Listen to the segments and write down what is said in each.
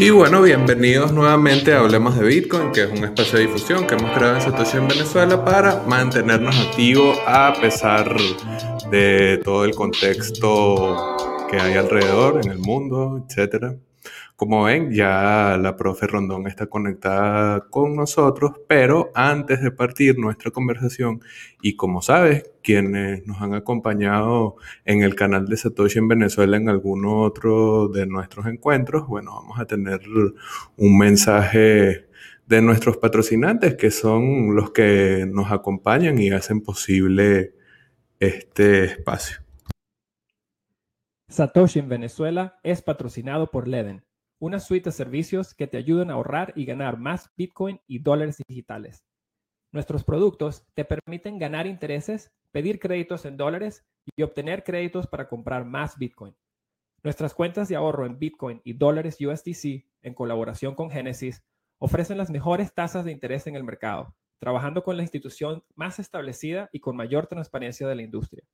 Y bueno, bienvenidos nuevamente a Hablemos de Bitcoin, que es un espacio de difusión que hemos creado en Satoshi en Venezuela para mantenernos activos a pesar de todo el contexto que hay alrededor en el mundo, etcétera. Como ven, ya la profe Rondón está conectada con nosotros, pero antes de partir nuestra conversación, y como sabes, quienes nos han acompañado en el canal de Satoshi en Venezuela en alguno otro de nuestros encuentros, bueno, vamos a tener un mensaje de nuestros patrocinantes, que son los que nos acompañan y hacen posible este espacio. Satoshi en Venezuela es patrocinado por Leden una suite de servicios que te ayudan a ahorrar y ganar más Bitcoin y dólares digitales. Nuestros productos te permiten ganar intereses, pedir créditos en dólares y obtener créditos para comprar más Bitcoin. Nuestras cuentas de ahorro en Bitcoin y dólares USDC, en colaboración con Genesis, ofrecen las mejores tasas de interés en el mercado, trabajando con la institución más establecida y con mayor transparencia de la industria.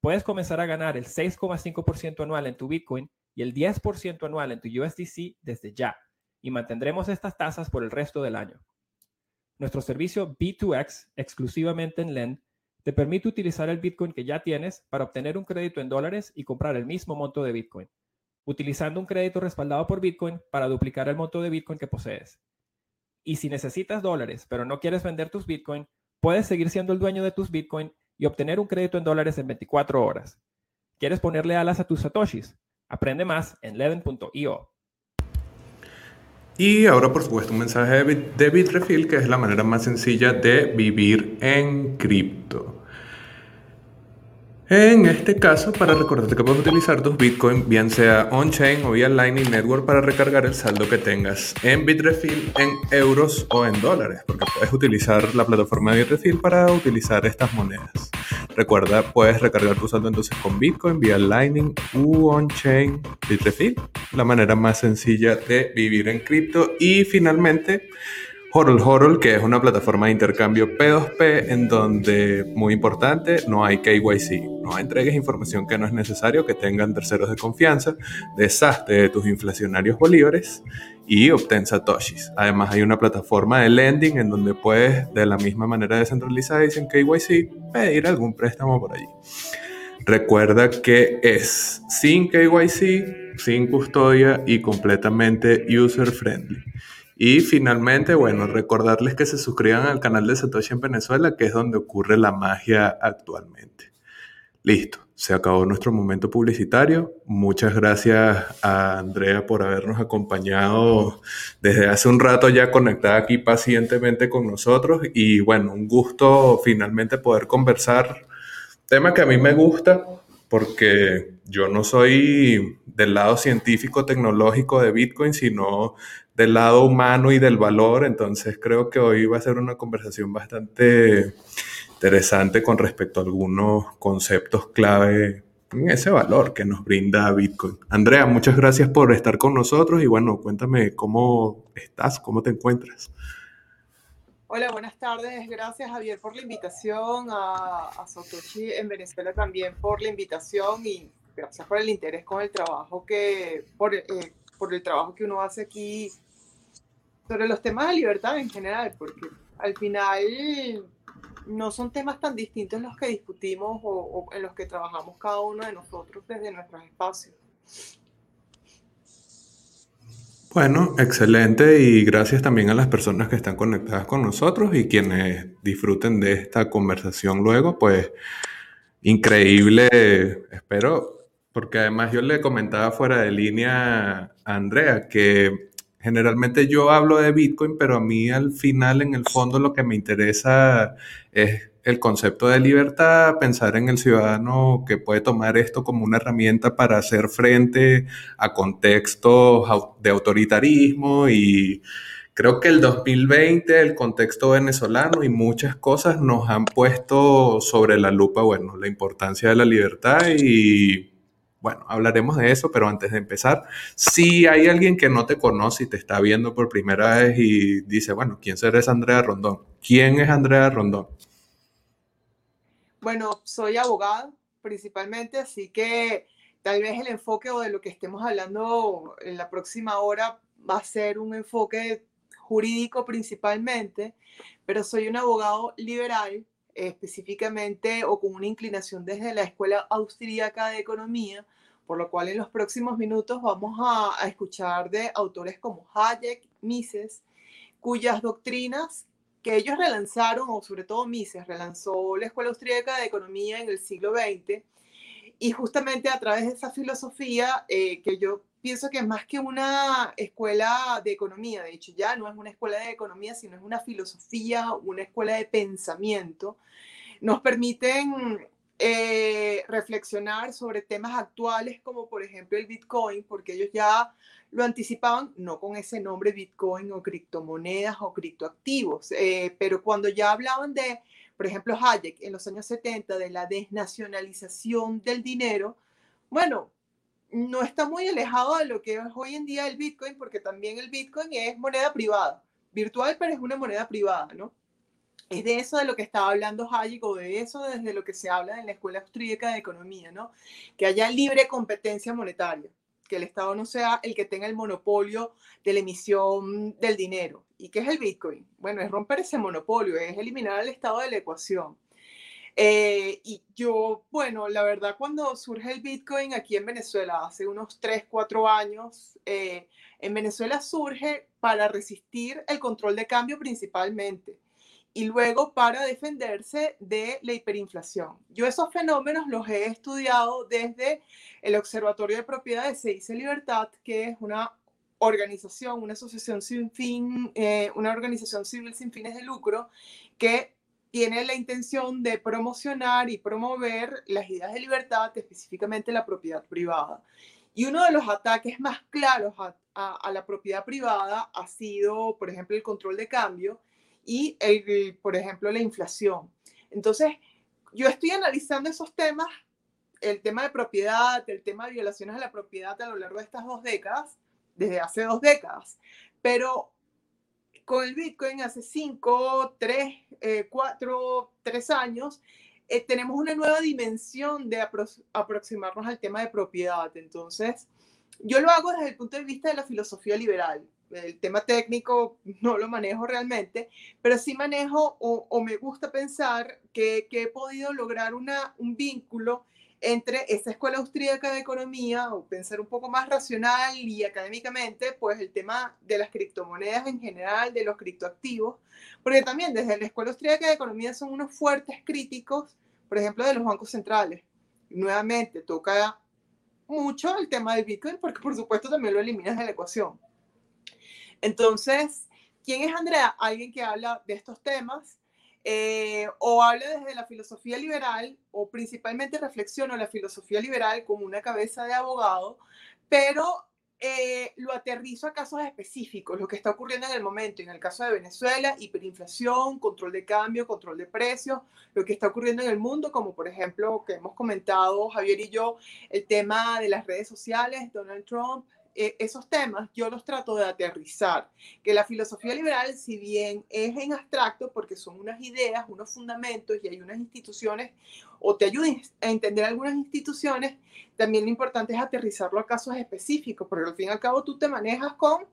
Puedes comenzar a ganar el 6,5% anual en tu Bitcoin y el 10% anual en tu USDC desde ya, y mantendremos estas tasas por el resto del año. Nuestro servicio B2X, exclusivamente en LEND, te permite utilizar el Bitcoin que ya tienes para obtener un crédito en dólares y comprar el mismo monto de Bitcoin, utilizando un crédito respaldado por Bitcoin para duplicar el monto de Bitcoin que posees. Y si necesitas dólares, pero no quieres vender tus Bitcoin, puedes seguir siendo el dueño de tus Bitcoin y obtener un crédito en dólares en 24 horas. ¿Quieres ponerle alas a tus satoshis? Aprende más en leven.io. Y ahora, por supuesto, un mensaje de Bitrefill, que es la manera más sencilla de vivir en cripto. En este caso, para recordarte que puedes utilizar tus Bitcoin, bien sea on-chain o vía Lightning Network, para recargar el saldo que tengas en Bitrefill en euros o en dólares, porque puedes utilizar la plataforma de Bitrefill para utilizar estas monedas. Recuerda, puedes recargar tu saldo entonces con Bitcoin vía Lightning u on-chain Bitrefill, la manera más sencilla de vivir en cripto. Y finalmente, Horol Horol, que es una plataforma de intercambio P2P en donde, muy importante, no hay KYC, no entregues información que no es necesario que tengan terceros de confianza, deshazte de tus inflacionarios bolívares y obtén satoshis. Además hay una plataforma de lending en donde puedes, de la misma manera descentralizada y sin KYC, pedir algún préstamo por allí. Recuerda que es sin KYC, sin custodia y completamente user friendly. Y finalmente, bueno, recordarles que se suscriban al canal de Satoshi en Venezuela, que es donde ocurre la magia actualmente. Listo, se acabó nuestro momento publicitario. Muchas gracias a Andrea por habernos acompañado desde hace un rato ya conectada aquí pacientemente con nosotros. Y bueno, un gusto finalmente poder conversar. Tema que a mí me gusta porque yo no soy del lado científico tecnológico de Bitcoin, sino del lado humano y del valor. Entonces creo que hoy va a ser una conversación bastante interesante con respecto a algunos conceptos clave en ese valor que nos brinda Bitcoin. Andrea, muchas gracias por estar con nosotros y bueno, cuéntame cómo estás, cómo te encuentras. Hola, buenas tardes. Gracias Javier por la invitación, a, a Satoshi en Venezuela también por la invitación y gracias por el interés con el trabajo que, por, eh, por el trabajo que uno hace aquí sobre los temas de libertad en general, porque al final no son temas tan distintos los que discutimos o, en los que trabajamos cada uno de nosotros desde nuestros espacios. Bueno, excelente y gracias también a las personas que están conectadas con nosotros y quienes disfruten de esta conversación luego, pues increíble, espero porque además yo le comentaba fuera de línea a Andrea que generalmente yo hablo de Bitcoin, pero a mí al final, en el fondo, lo que me interesa es el concepto de libertad, pensar en el ciudadano que puede tomar esto como una herramienta para hacer frente a contextos de autoritarismo y creo que el 2020, el contexto venezolano y muchas cosas nos han puesto sobre la lupa, bueno, la importancia de la libertad y bueno, hablaremos de eso, pero antes de empezar, si hay alguien que no te conoce y te está viendo por primera vez y dice, bueno, ¿quién será Andrea Rondón? ¿Quién es Andrea Rondón? Bueno, soy abogada principalmente, así que tal vez el enfoque o de lo que estemos hablando en la próxima hora va a ser un enfoque jurídico principalmente, pero soy un abogado liberal específicamente o con una inclinación desde la Escuela Austríaca de Economía, por lo cual en los próximos minutos vamos a, escuchar de autores como Hayek, Mises, cuyas doctrinas que ellos relanzaron, o sobre todo Mises, relanzó la Escuela Austríaca de Economía en el siglo XX, y justamente a través de esa filosofía eh, que yo pienso que es más que una escuela de economía, de hecho ya no es una escuela de economía, sino es una filosofía, una escuela de pensamiento, nos permiten eh, reflexionar sobre temas actuales como por ejemplo el Bitcoin, porque ellos ya lo anticipaban, no con ese nombre Bitcoin o criptomonedas o criptoactivos, eh, pero cuando ya hablaban de, por ejemplo, Hayek en los años 70, de la desnacionalización del dinero, bueno, no está muy alejado de lo que es hoy en día el Bitcoin, porque también el Bitcoin es moneda privada, virtual, pero es una moneda privada, ¿no? Es de eso de lo que estaba hablando Hayek o de eso desde lo que se habla en la Escuela Austríaca de Economía, ¿no? Que haya libre competencia monetaria, que el Estado no sea el que tenga el monopolio de la emisión del dinero. ¿Y qué es el Bitcoin? Bueno, es romper ese monopolio, es eliminar al Estado de la ecuación. Eh, y yo, bueno, la verdad, cuando surge el Bitcoin aquí en Venezuela, hace unos 3, 4 años, eh, en Venezuela surge para resistir el control de cambio principalmente y luego para defenderse de la hiperinflación. Yo esos fenómenos los he estudiado desde el Observatorio de Propiedades Se dice Libertad, que es una organización, una asociación sin fin, eh, una organización civil sin fines de lucro que tiene la intención de promocionar y promover las ideas de libertad, específicamente la propiedad privada. Y uno de los ataques más claros a, la propiedad privada ha sido, por ejemplo, el control de cambio y, el, por ejemplo, la inflación. Entonces, yo estoy analizando esos temas, el tema de propiedad, el tema de violaciones a la propiedad a lo largo de estas dos décadas, desde hace dos décadas, pero con el Bitcoin hace 5, 3, 4, 3 años, eh, tenemos una nueva dimensión de aproximarnos al tema de propiedad. Entonces, yo lo hago desde el punto de vista de la filosofía liberal. El tema técnico no lo manejo realmente, pero sí manejo o, me gusta pensar que, que, he podido lograr una, un vínculo entre esta escuela austríaca de economía o pensar un poco más racional y académicamente, pues el tema de las criptomonedas en general, de los criptoactivos, porque también desde la escuela austríaca de economía son unos fuertes críticos, por ejemplo, de los bancos centrales. Nuevamente, toca mucho el tema del Bitcoin porque por supuesto también lo eliminas de la ecuación. Entonces, ¿quién es Andrea? Alguien que habla de estos temas eh, o habla desde la filosofía liberal, o principalmente reflexiona la filosofía liberal como una cabeza de abogado, pero eh, lo aterrizo a casos específicos, lo que está ocurriendo en el momento. En el caso de Venezuela, hiperinflación, control de cambio, control de precios, lo que está ocurriendo en el mundo, como por ejemplo que hemos comentado Javier y yo, el tema de las redes sociales, Donald Trump, e, esos temas yo los trato de aterrizar, que la filosofía liberal, si bien es en abstracto, porque son unas ideas, unos fundamentos y hay unas instituciones, o te ayuden a entender algunas instituciones, también lo importante es aterrizarlo a casos específicos, porque al fin y al cabo tú te manejas con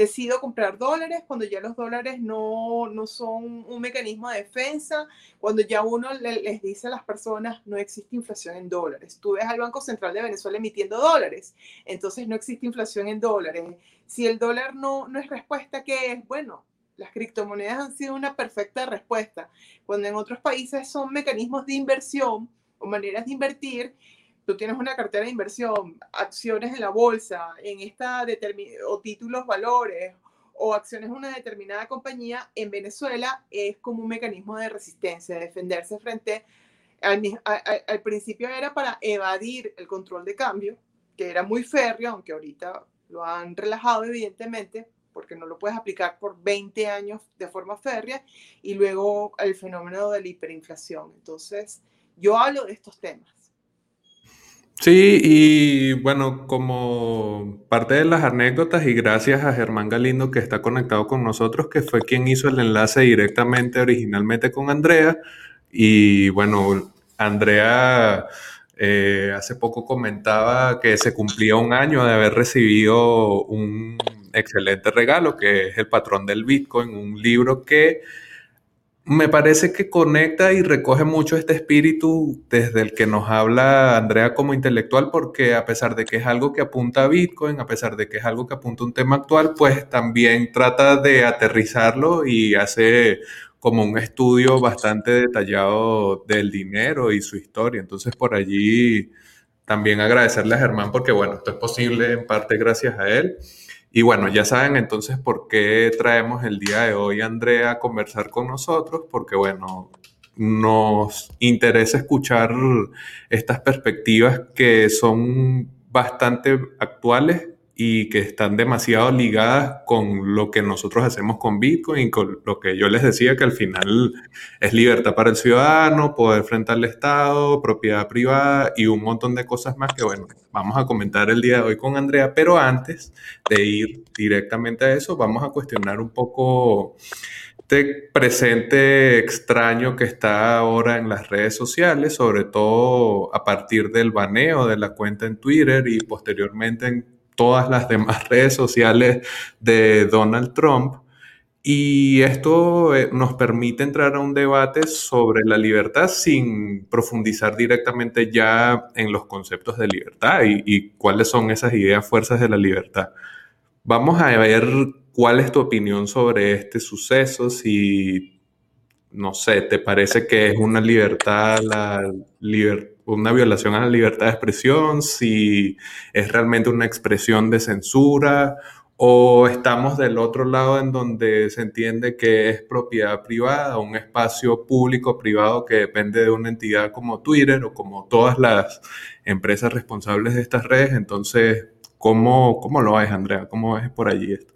decido comprar dólares cuando ya los dólares no, no son un mecanismo de defensa, cuando ya uno les dice a las personas no existe inflación en dólares. Tú ves al Banco Central de Venezuela emitiendo dólares, entonces no existe inflación en dólares. Si el dólar no, no es respuesta, ¿qué es? Bueno, las criptomonedas han sido una perfecta respuesta. Cuando en otros países son mecanismos de inversión o maneras de invertir, tú tienes una cartera de inversión, acciones en la bolsa, en esta o títulos valores o acciones de una determinada compañía, en Venezuela es como un mecanismo de resistencia, de defenderse frente al, al principio era para evadir el control de cambio, que era muy férreo, aunque ahorita lo han relajado evidentemente, porque no lo puedes aplicar por 20 años de forma férrea, y luego el fenómeno de la hiperinflación. Entonces, yo hablo de estos temas. Sí, y bueno, como parte de las anécdotas y gracias a Germán Galindo que está conectado con nosotros, que fue quien hizo el enlace directamente originalmente con Andrea. Y bueno, Andrea eh, hace poco comentaba que se cumplía un año de haber recibido un excelente regalo, que es El patrón del Bitcoin, un libro que me parece que conecta y recoge mucho este espíritu desde el que nos habla Andrea como intelectual, porque a pesar de que es algo que apunta a Bitcoin, a pesar de que es algo que apunta a un tema actual, pues también trata de aterrizarlo y hace como un estudio bastante detallado del dinero y su historia. Entonces, por allí también agradecerle a Germán porque, bueno, esto es posible en parte gracias a él. Y bueno, ya saben entonces por qué traemos el día de hoy a Andrea a conversar con nosotros, porque bueno, nos interesa escuchar estas perspectivas que son bastante actuales y que están demasiado ligadas con lo que nosotros hacemos con Bitcoin y con lo que yo les decía que al final es libertad para el ciudadano, poder frente al Estado, propiedad privada y un montón de cosas más que bueno, vamos a comentar el día de hoy con Andrea, pero antes de ir directamente a eso, vamos a cuestionar un poco este presente extraño que está ahora en las redes sociales, sobre todo a partir del baneo de la cuenta en Twitter y posteriormente en todas las demás redes sociales de Donald Trump. Y esto eh, nos permite entrar a un debate sobre la libertad sin profundizar directamente ya en los conceptos de libertad y, cuáles son esas ideas fuerzas de la libertad. Vamos a ver cuál es tu opinión sobre este suceso, si, no sé, te parece que es una libertad, la una violación a la libertad de expresión, si es realmente una expresión de censura o estamos del otro lado en donde se entiende que es propiedad privada, un espacio público privado que depende de una entidad como Twitter o como todas las empresas responsables de estas redes. Entonces, ¿cómo, cómo lo ves, Andrea? ¿Cómo ves por allí esto?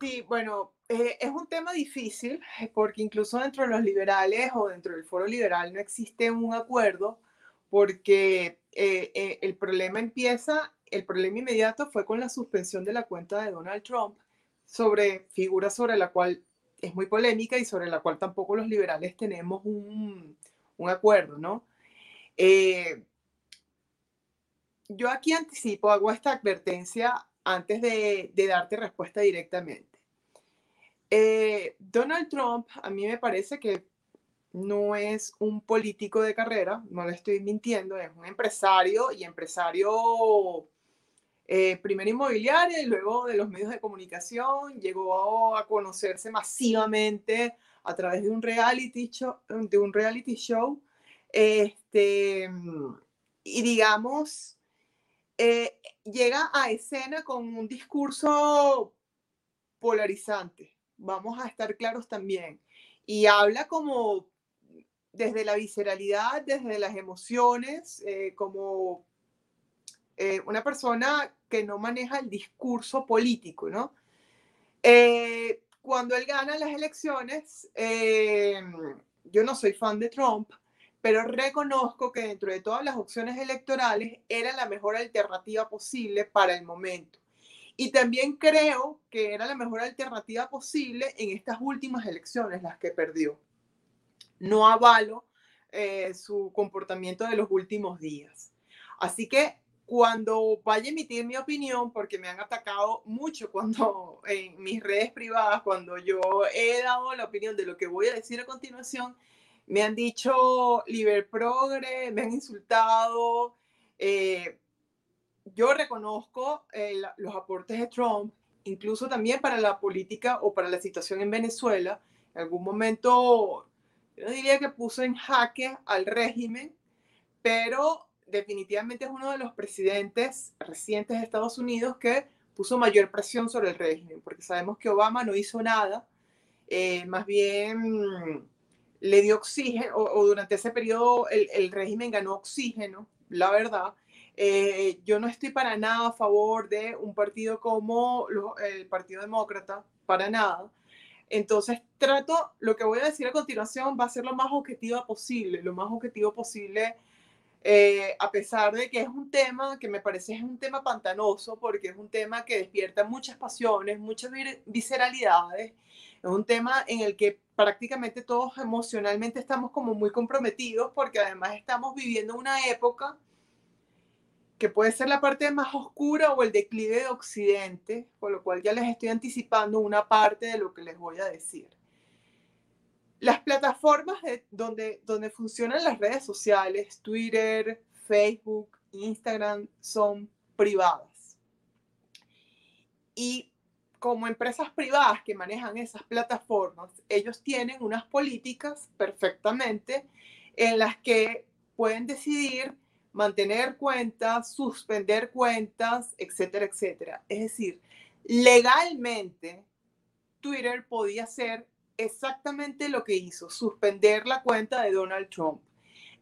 Sí, bueno, eh, es un tema difícil eh, porque incluso dentro de los liberales o dentro del foro liberal no existe un acuerdo porque eh, el problema empieza, el problema inmediato fue con la suspensión de la cuenta de Donald Trump sobre figura sobre la cual es muy polémica y sobre la cual tampoco los liberales tenemos un, un acuerdo, ¿no? yo aquí anticipo, hago esta advertencia antes de, de darte respuesta directamente. Eh, Donald Trump, a mí me parece que no es un político de carrera, no le estoy mintiendo, es un empresario y empresario eh, primero inmobiliario y luego de los medios de comunicación, llegó a conocerse masivamente a través de un reality show, este, y digamos, eh, llega a escena con un discurso polarizante vamos a estar claros también. Y habla como desde la visceralidad, desde las emociones, eh, como eh, una persona que no maneja el discurso político, ¿no? Eh, cuando él gana las elecciones, yo no soy fan de Trump, pero reconozco que dentro de todas las opciones electorales era la mejor alternativa posible para el momento. Y también creo que era la mejor alternativa posible en estas últimas elecciones, las que perdió. No avalo eh, su comportamiento de los últimos días. Así que cuando vaya a emitir mi opinión, porque me han atacado mucho cuando en mis redes privadas, cuando yo he dado la opinión de lo que voy a decir a continuación, me han dicho liber progre, me han insultado, eh, yo reconozco eh, los aportes de Trump, incluso también para la política o para la situación en Venezuela. En algún momento, yo diría que puso en jaque al régimen, pero definitivamente es uno de los presidentes recientes de Estados Unidos que puso mayor presión sobre el régimen, porque sabemos que Obama no hizo nada, eh, más bien le dio oxígeno, o, durante ese periodo el, régimen ganó oxígeno, la verdad. Eh, yo no estoy para nada a favor de un partido como el Partido Demócrata, para nada. Entonces trato, lo que voy a decir a continuación va a ser lo más objetivo posible, lo más objetivo posible eh, a pesar de que es un tema que me parece es un tema pantanoso, porque es un tema que despierta muchas pasiones, muchas visceralidades, es un tema en el que prácticamente todos emocionalmente estamos como muy comprometidos, porque además estamos viviendo una época que puede ser la parte más oscura o el declive de Occidente, por lo cual ya les estoy anticipando una parte de lo que les voy a decir. Las plataformas donde, donde funcionan las redes sociales, Twitter, Facebook, Instagram, son privadas. Y como empresas privadas que manejan esas plataformas, ellos tienen unas políticas perfectamente en las que pueden decidir mantener cuentas, suspender cuentas, etcétera, etcétera. Es decir, legalmente Twitter podía ser exactamente lo que hizo, suspender la cuenta de Donald Trump.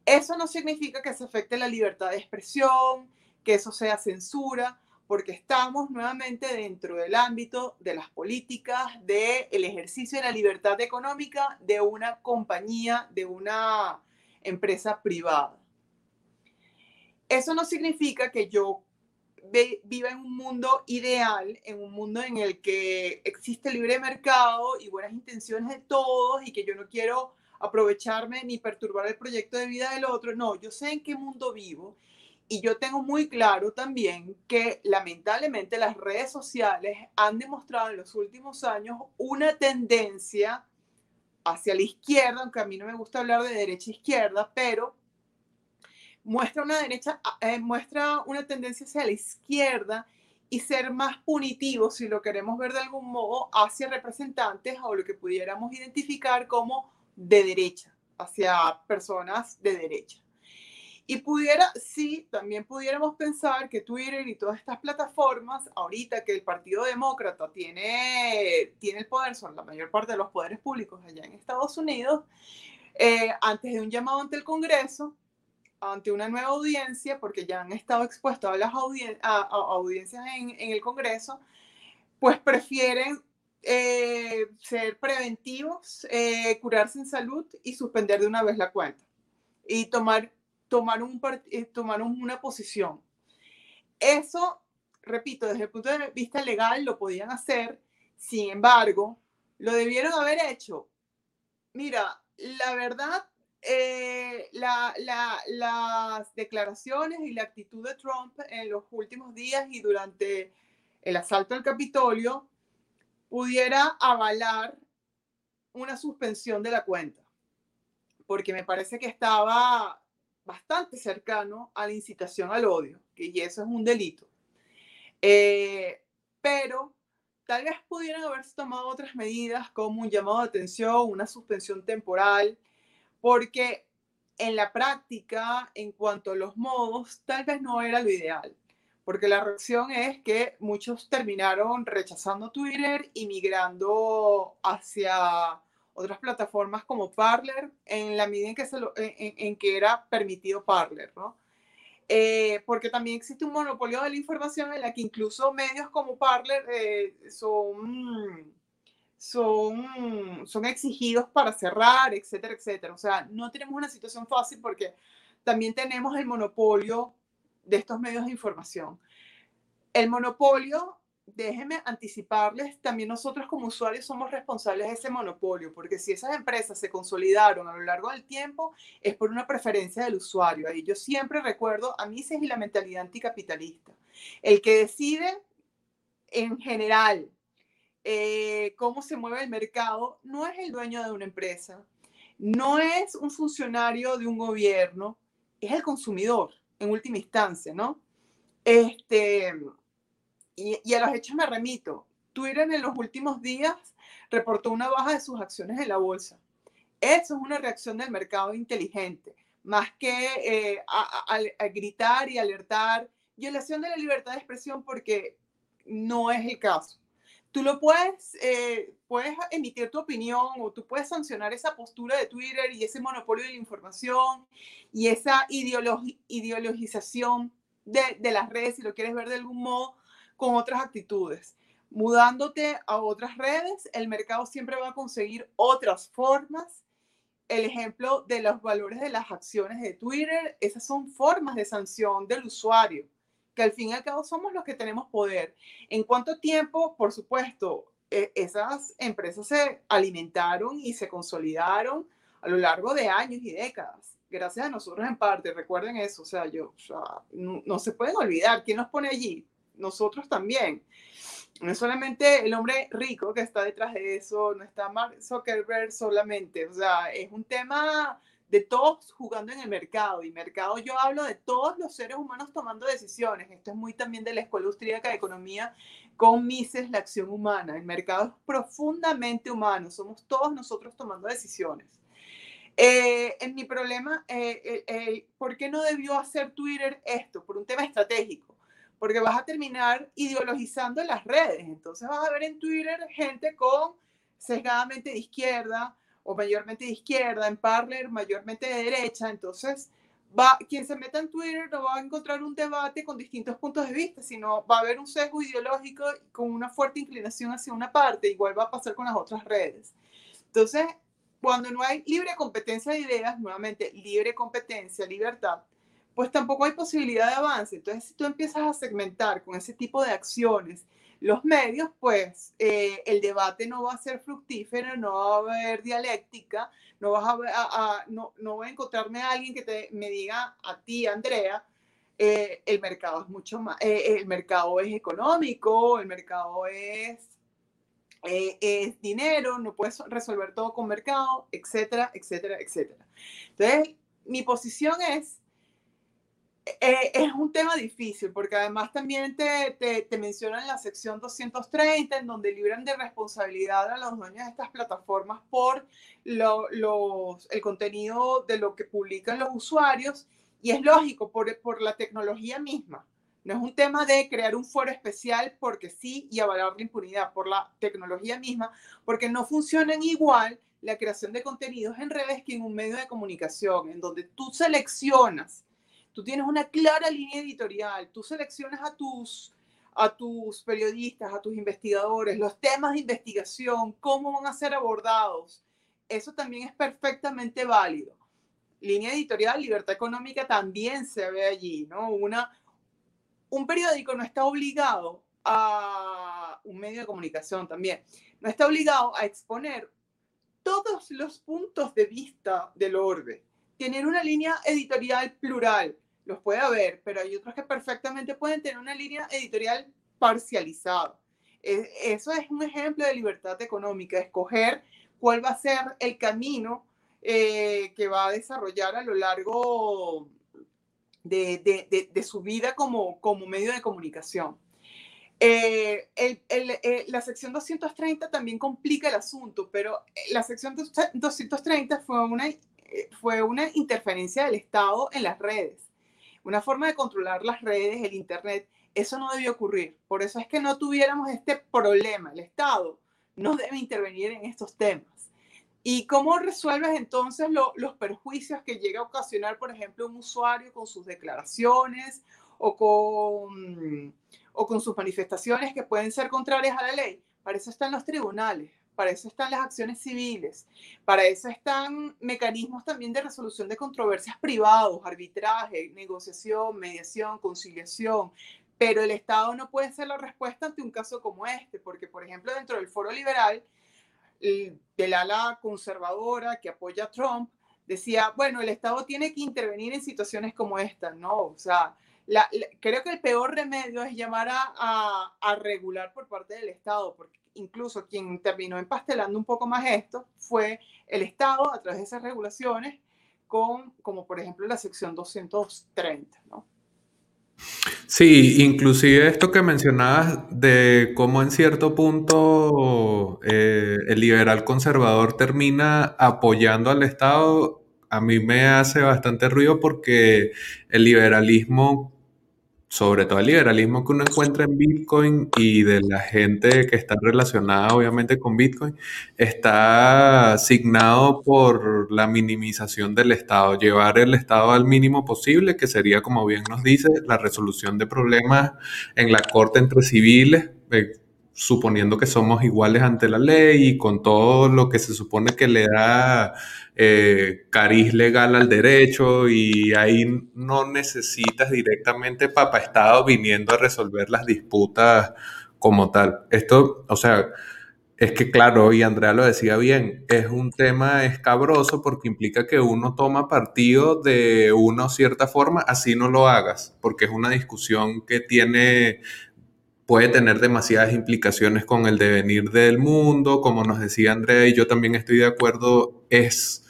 Eso no significa que se afecte la libertad de expresión, que eso sea censura, porque estamos nuevamente dentro del ámbito de las políticas, del ejercicio de la libertad económica de una compañía, de una empresa privada. Eso no significa que yo viva en un mundo ideal, en un mundo en el que existe libre mercado y buenas intenciones de todos y que yo no quiero aprovecharme ni perturbar el proyecto de vida del otro. No, yo sé en qué mundo vivo y yo tengo muy claro también que lamentablemente las redes sociales han demostrado en los últimos años una tendencia hacia la izquierda, aunque a mí no me gusta hablar de derecha e izquierda, pero muestra una derecha, ah, eh, muestra una tendencia hacia la izquierda y ser más punitivo, si lo queremos ver de algún modo, hacia representantes o lo que pudiéramos identificar como de derecha, hacia personas de derecha. Y pudiera, sí, también pudiéramos pensar que Twitter y todas estas plataformas, ahorita que el Partido Demócrata tiene, tiene el poder, son la mayor parte de los poderes públicos allá en Estados Unidos, eh, antes de un llamado ante el Congreso, ante una nueva audiencia, porque ya han estado expuestos a las audiencias en, el Congreso, pues prefieren eh, ser preventivos, eh, curarse en salud y suspender de una vez la cuenta y tomar, tomar, un, eh, tomar una posición. Eso, repito, desde el punto de vista legal lo podían hacer, sin embargo, lo debieron haber hecho. Mira, la verdad, eh, las declaraciones y la actitud de Trump en los últimos días y durante el asalto al Capitolio pudiera avalar una suspensión de la cuenta, porque me parece que estaba bastante cercano a la incitación al odio, y eso es un delito. Eh, pero tal vez pudieran haberse tomado otras medidas como un llamado de atención, una suspensión temporal, porque en la práctica, en cuanto a los modos, tal vez no era lo ideal, porque la reacción es que muchos terminaron rechazando Twitter y migrando hacia otras plataformas como Parler, en la medida en que, se en, que era permitido Parler, ¿no? Eh, porque también existe un monopolio de la información en la que incluso medios como Parler eh, son son, son exigidos para cerrar, etcétera, etcétera. O sea, no tenemos una situación fácil porque también tenemos el monopolio de estos medios de información. El monopolio, déjenme anticiparles, también nosotros como usuarios somos responsables de ese monopolio, porque si esas empresas se consolidaron a lo largo del tiempo, es por una preferencia del usuario. Y yo siempre recuerdo, a mí esa es la mentalidad anticapitalista. El que decide en general eh, cómo se mueve el mercado, no es el dueño de una empresa, no es un funcionario de un gobierno, es el consumidor en última instancia, ¿no? Este, y, a los hechos me remito. Twitter en los últimos días reportó una baja de sus acciones en la bolsa. Eso es una reacción del mercado inteligente. más que eh, a, gritar y alertar violación de la libertad de expresión porque no es el caso. Tú lo puedes, eh, puedes emitir tu opinión o tú puedes sancionar esa postura de Twitter y ese monopolio de la información y esa ideologización de, de las redes, si lo quieres ver de algún modo, con otras actitudes. Mudándote a otras redes, el mercado siempre va a conseguir otras formas el ejemplo de los valores de las acciones de Twitter, esas son formas de sanción del usuario, que al fin y al cabo somos los que tenemos poder. ¿En cuánto tiempo, por supuesto, e, esas empresas se alimentaron y se consolidaron a lo largo de años y décadas? Gracias a nosotros en parte, recuerden eso, o sea, yo, no, no se pueden olvidar, ¿quién nos pone allí? Nosotros también. No es solamente el hombre rico que está detrás de eso, no está Mark Zuckerberg solamente, o sea, es un tema de todos jugando en el mercado. Y mercado yo hablo de todos los seres humanos tomando decisiones. Esto es muy también de la Escuela Austríaca de Economía con Mises, la acción humana. El mercado es profundamente humano, somos todos nosotros tomando decisiones. Eh, en mi problema, eh, ¿por qué no debió hacer Twitter esto? Por un tema estratégico porque vas a terminar ideologizando las redes. Entonces vas a ver en Twitter gente con sesgadamente de izquierda o mayormente de izquierda, en Parler mayormente de derecha. Entonces, va, quien se meta en Twitter no va a encontrar un debate con distintos puntos de vista, sino va a haber un sesgo ideológico con una fuerte inclinación hacia una parte. Igual va a pasar con las otras redes. Entonces, cuando no hay libre competencia de ideas, nuevamente libre competencia, libertad, pues tampoco hay posibilidad de avance. Entonces, si tú empiezas a segmentar con ese tipo de acciones los medios, pues eh, el debate no va a ser fructífero, no va a haber dialéctica, no vas a, no, no voy a encontrarme a alguien que te, me diga a ti, Andrea, eh, el mercado es mucho más, eh, el mercado es económico, el mercado es, es dinero, no puedes resolver todo con mercado, etcétera, etcétera, etcétera. Entonces, mi posición es eh, es un tema difícil porque además también te, te, te, mencionan la sección 230 en donde libran de responsabilidad a los dueños de estas plataformas por lo, los, el contenido de lo que publican los usuarios y es lógico por, por la tecnología misma. No es un tema de crear un foro especial porque sí y avalar la impunidad por la tecnología misma, porque no funcionan igual la creación de contenidos en redes que en un medio de comunicación, en donde tú seleccionas Tú tienes una clara línea editorial, tú seleccionas a tus, a tus periodistas, a tus investigadores, los temas de investigación, cómo van a ser abordados. Eso también es perfectamente válido. Línea editorial, libertad económica también se ve allí, ¿no? Una, un periódico no está obligado a un medio de comunicación también, no está obligado a exponer todos los puntos de vista del orbe tener una línea editorial plural, los puede haber, pero hay otros que perfectamente pueden tener una línea editorial parcializada. E, eso es un ejemplo de libertad económica, escoger cuál va a ser el camino eh, que va a desarrollar a lo largo de, su vida como, como medio de comunicación. Eh, eh, la sección 230 también complica el asunto, pero la sección 230 fue una fue una interferencia del Estado en las redes, una forma de controlar las redes, el Internet. Eso no debió ocurrir. Por eso es que no tuviéramos este problema. El Estado no debe intervenir en estos temas. ¿Y cómo resuelves entonces los perjuicios que llega a ocasionar, por ejemplo, un usuario con sus declaraciones o con, o con sus manifestaciones que pueden ser contrarias a la ley? Para eso están los tribunales para eso están las acciones civiles, para eso están mecanismos también de resolución de controversias privados, arbitraje, negociación, mediación, conciliación. Pero el Estado no puede ser la respuesta ante un caso como este, porque, por ejemplo, dentro del foro liberal, del ala conservadora que apoya a Trump, decía, bueno, el Estado tiene que intervenir en situaciones como esta, ¿no? O sea, creo que el peor remedio es llamar a, a, regular por parte del Estado, porque incluso quien terminó empastelando un poco más esto fue el Estado a través de esas regulaciones, con, como por ejemplo la sección 230, ¿no? Sí, inclusive esto que mencionabas de cómo en cierto punto eh, el liberal conservador termina apoyando al Estado, a mí me hace bastante ruido porque el liberalismo sobre todo el liberalismo que uno encuentra en Bitcoin y de la gente que está relacionada obviamente con Bitcoin, está asignado por la minimización del Estado, llevar el Estado al mínimo posible, que sería, como bien nos dice, la resolución de problemas en la corte entre civiles, eh, suponiendo que somos iguales ante la ley y con todo lo que se supone que le da eh, cariz legal al derecho y ahí no necesitas directamente Papa Estado viniendo a resolver las disputas como tal. Esto, o sea, es que claro, y Andrea lo decía bien, es un tema escabroso porque implica que uno toma partido de una cierta forma, así no lo hagas, porque es una discusión que tiene puede tener demasiadas implicaciones con el devenir del mundo, como nos decía Andrea, y yo también estoy de acuerdo, es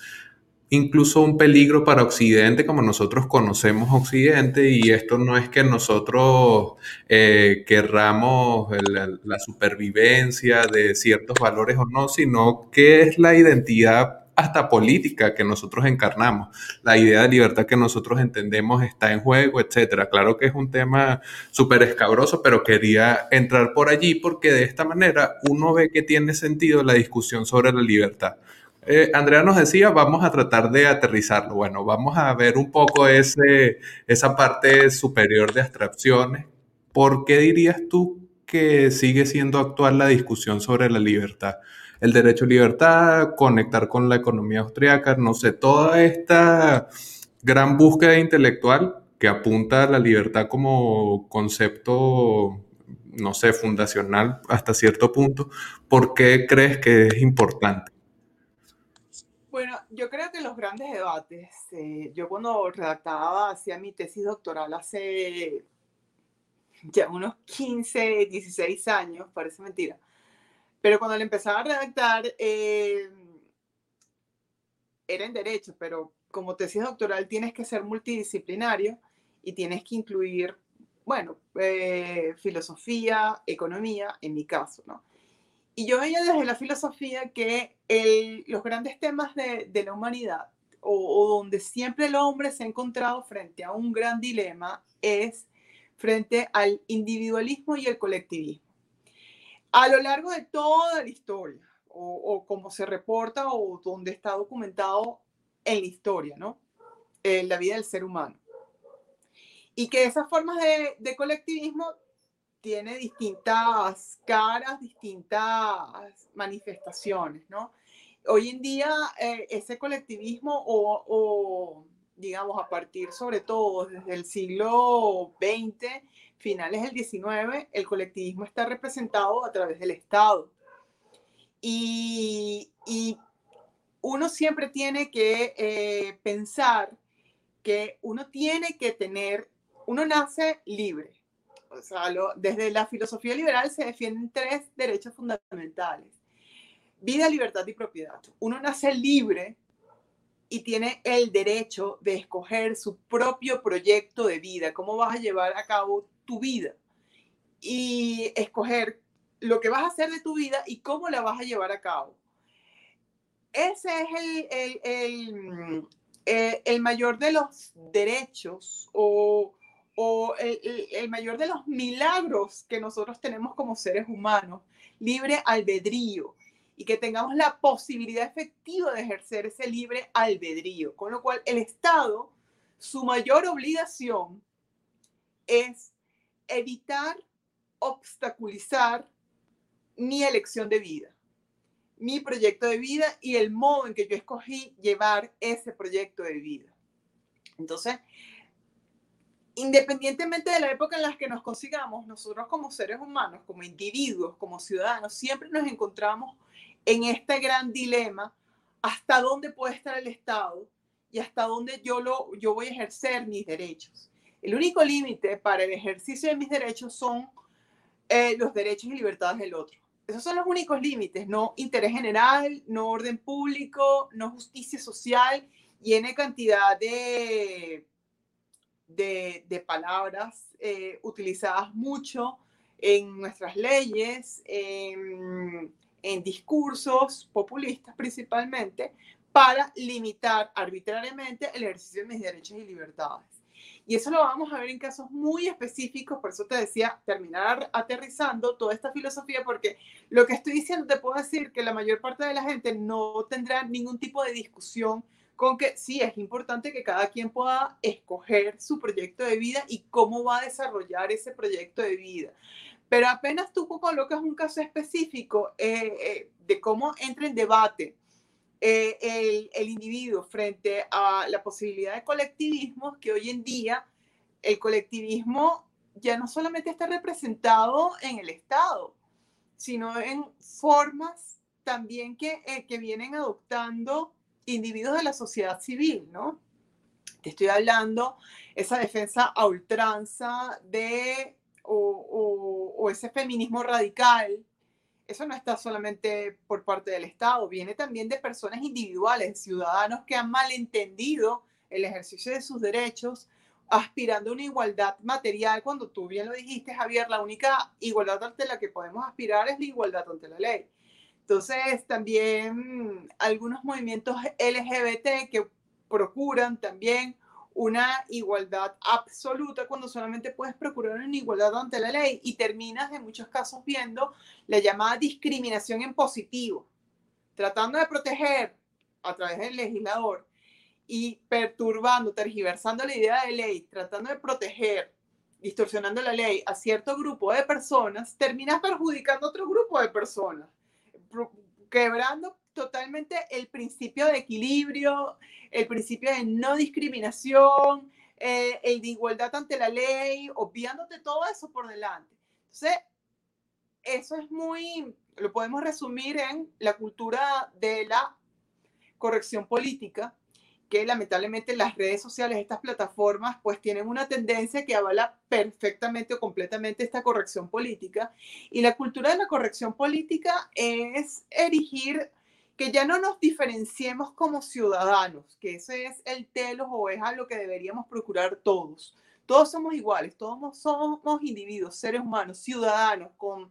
incluso un peligro para Occidente como nosotros conocemos Occidente y esto no es que nosotros eh, querramos la supervivencia de ciertos valores o no, sino que es la identidad hasta política que nosotros encarnamos. La idea de libertad que nosotros entendemos está en juego, etcétera. Claro que es un tema súper escabroso, pero quería entrar por allí porque de esta manera uno ve que tiene sentido la discusión sobre la libertad. Eh, Andrea nos decía, vamos a tratar de aterrizarlo. Bueno, vamos a ver un poco ese, esa parte superior de abstracciones. ¿Por qué dirías tú que sigue siendo actual la discusión sobre la libertad? El derecho a libertad, conectar con la economía austriaca, no sé, toda esta gran búsqueda intelectual que apunta a la libertad como concepto, no sé, fundacional hasta cierto punto, ¿por qué crees que es importante? Bueno, yo creo que los grandes debates, eh, yo cuando redactaba, hacía mi tesis doctoral hace ya unos 15, 16 años, parece mentira, pero cuando le empezaba a redactar, eh, era en derecho, pero como tesis doctoral tienes que ser multidisciplinario y tienes que incluir, bueno, eh, filosofía, economía, en mi caso, ¿no? Y yo veía desde la filosofía que los grandes temas de, la humanidad, o, donde siempre el hombre se ha encontrado frente a un gran dilema, es frente al individualismo y el colectivismo a lo largo de toda la historia, o, como se reporta o donde está documentado en la historia, ¿no? En la vida del ser humano. Y que esas formas de, colectivismo tiene distintas caras, distintas manifestaciones, ¿no? Hoy en día eh, ese colectivismo o, digamos, a partir sobre todo desde el siglo XX, finales del 19, el colectivismo está representado a través del Estado. Y, uno siempre tiene que eh, pensar que uno tiene que tener, uno nace libre. O sea, desde la filosofía liberal se defienden tres derechos fundamentales. Vida, libertad y propiedad. Uno nace libre y tiene el derecho de escoger su propio proyecto de vida, cómo vas a llevar a cabo tu vida y escoger lo que vas a hacer de tu vida y cómo la vas a llevar a cabo. Ese es el, el, el, el mayor de los derechos o, o el, mayor de los milagros que nosotros tenemos como seres humanos, libre albedrío y que tengamos la posibilidad efectiva de ejercer ese libre albedrío. Con lo cual, el Estado, su mayor obligación es evitar obstaculizar mi elección de vida, mi proyecto de vida y el modo en que yo escogí llevar ese proyecto de vida. Entonces, independientemente de la época en la que nos consigamos, nosotros como seres humanos, como individuos, como ciudadanos, siempre nos encontramos en este gran dilema, hasta dónde puede estar el Estado y hasta dónde yo, lo, yo voy a ejercer mis derechos. El único límite para el ejercicio de mis derechos son eh, los derechos y libertades del otro. Esos son los únicos límites, no interés general, no orden público, no justicia social y en cantidad de, de, palabras eh, utilizadas mucho en nuestras leyes, en, en discursos populistas principalmente, para limitar arbitrariamente el ejercicio de mis derechos y libertades. Y eso lo vamos a ver en casos muy específicos, por eso te decía, terminar aterrizando toda esta filosofía, porque lo que estoy diciendo te puedo decir que la mayor parte de la gente no tendrá ningún tipo de discusión con que sí, es importante que cada quien pueda escoger su proyecto de vida y cómo va a desarrollar ese proyecto de vida. Pero apenas tú colocas un caso específico eh, eh, de cómo entra en debate eh, el, individuo frente a la posibilidad de colectivismo, que hoy en día el colectivismo ya no solamente está representado en el Estado, sino en formas también que, eh, que vienen adoptando individuos de la sociedad civil, ¿no? Te estoy hablando esa defensa a ultranza de o ese feminismo radical eso no está solamente por parte del Estado, viene también de personas individuales, ciudadanos que han malentendido el ejercicio de sus derechos, aspirando a una igualdad material, cuando tú bien lo dijiste, Javier, la única igualdad ante la que podemos aspirar es la igualdad ante la ley. Entonces, también algunos movimientos LGBT que procuran también una igualdad absoluta cuando solamente puedes procurar una igualdad ante la ley y terminas en muchos casos viendo la llamada discriminación en positivo, tratando de proteger a través del legislador y perturbando, tergiversando la idea de ley, tratando de proteger, distorsionando la ley a cierto grupo de personas, terminas perjudicando a otro grupo de personas, quebrando totalmente el principio de equilibrio, el principio de no discriminación, eh, el de igualdad ante la ley, obviándote todo eso por delante. Entonces, eso es muy, lo podemos resumir en la cultura de la corrección política, que lamentablemente las redes sociales, estas plataformas, pues tienen una tendencia que avala perfectamente o completamente esta corrección política. Y la cultura de la corrección política es erigir que ya no nos diferenciemos como ciudadanos, que ese es el telos o es a lo que deberíamos procurar todos. Todos somos iguales, todos somos individuos, seres humanos, ciudadanos con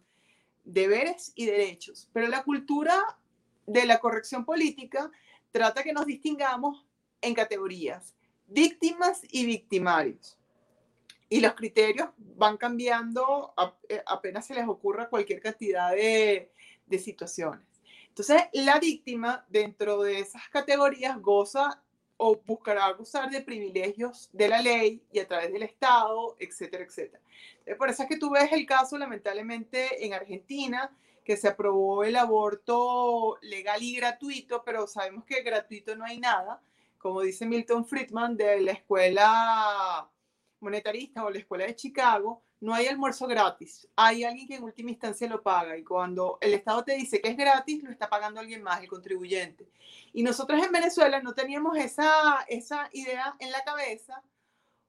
deberes y derechos, pero la cultura de la corrección política trata que nos distingamos en categorías, víctimas y victimarios. Y los criterios van cambiando eh, apenas se les ocurra cualquier cantidad de, de situaciones. Entonces, la víctima dentro de esas categorías goza o buscará gozar de privilegios de la ley y a través del Estado, etcétera, etcétera. por eso es que tú ves el caso, lamentablemente, en Argentina, que se aprobó el aborto legal y gratuito, pero sabemos que gratuito no hay nada, como dice Milton Friedman de la escuela monetarista o la escuela de Chicago, no hay almuerzo gratis. Hay alguien que en última instancia lo paga y cuando el Estado te dice que es gratis, lo está pagando alguien más, el contribuyente. Y nosotros en Venezuela no teníamos esa, esa idea en la cabeza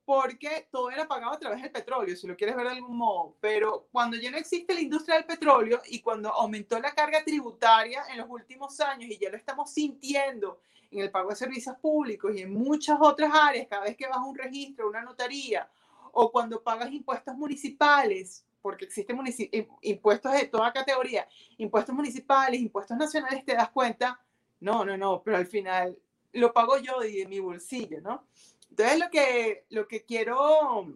porque todo era pagado a través del petróleo, si lo quieres ver de algún modo. Pero cuando ya no existe la industria del petróleo y cuando aumentó la carga tributaria en los últimos años y ya lo estamos sintiendo en el pago de servicios públicos y en muchas otras áreas, cada vez que vas a un registro, una notaría o cuando pagas impuestos municipales, porque existen impuestos de toda categoría, impuestos municipales, impuestos nacionales, te das cuenta, no, no, no, pero al final lo pago yo de mi bolsillo, ¿no? Entonces lo que, lo que quiero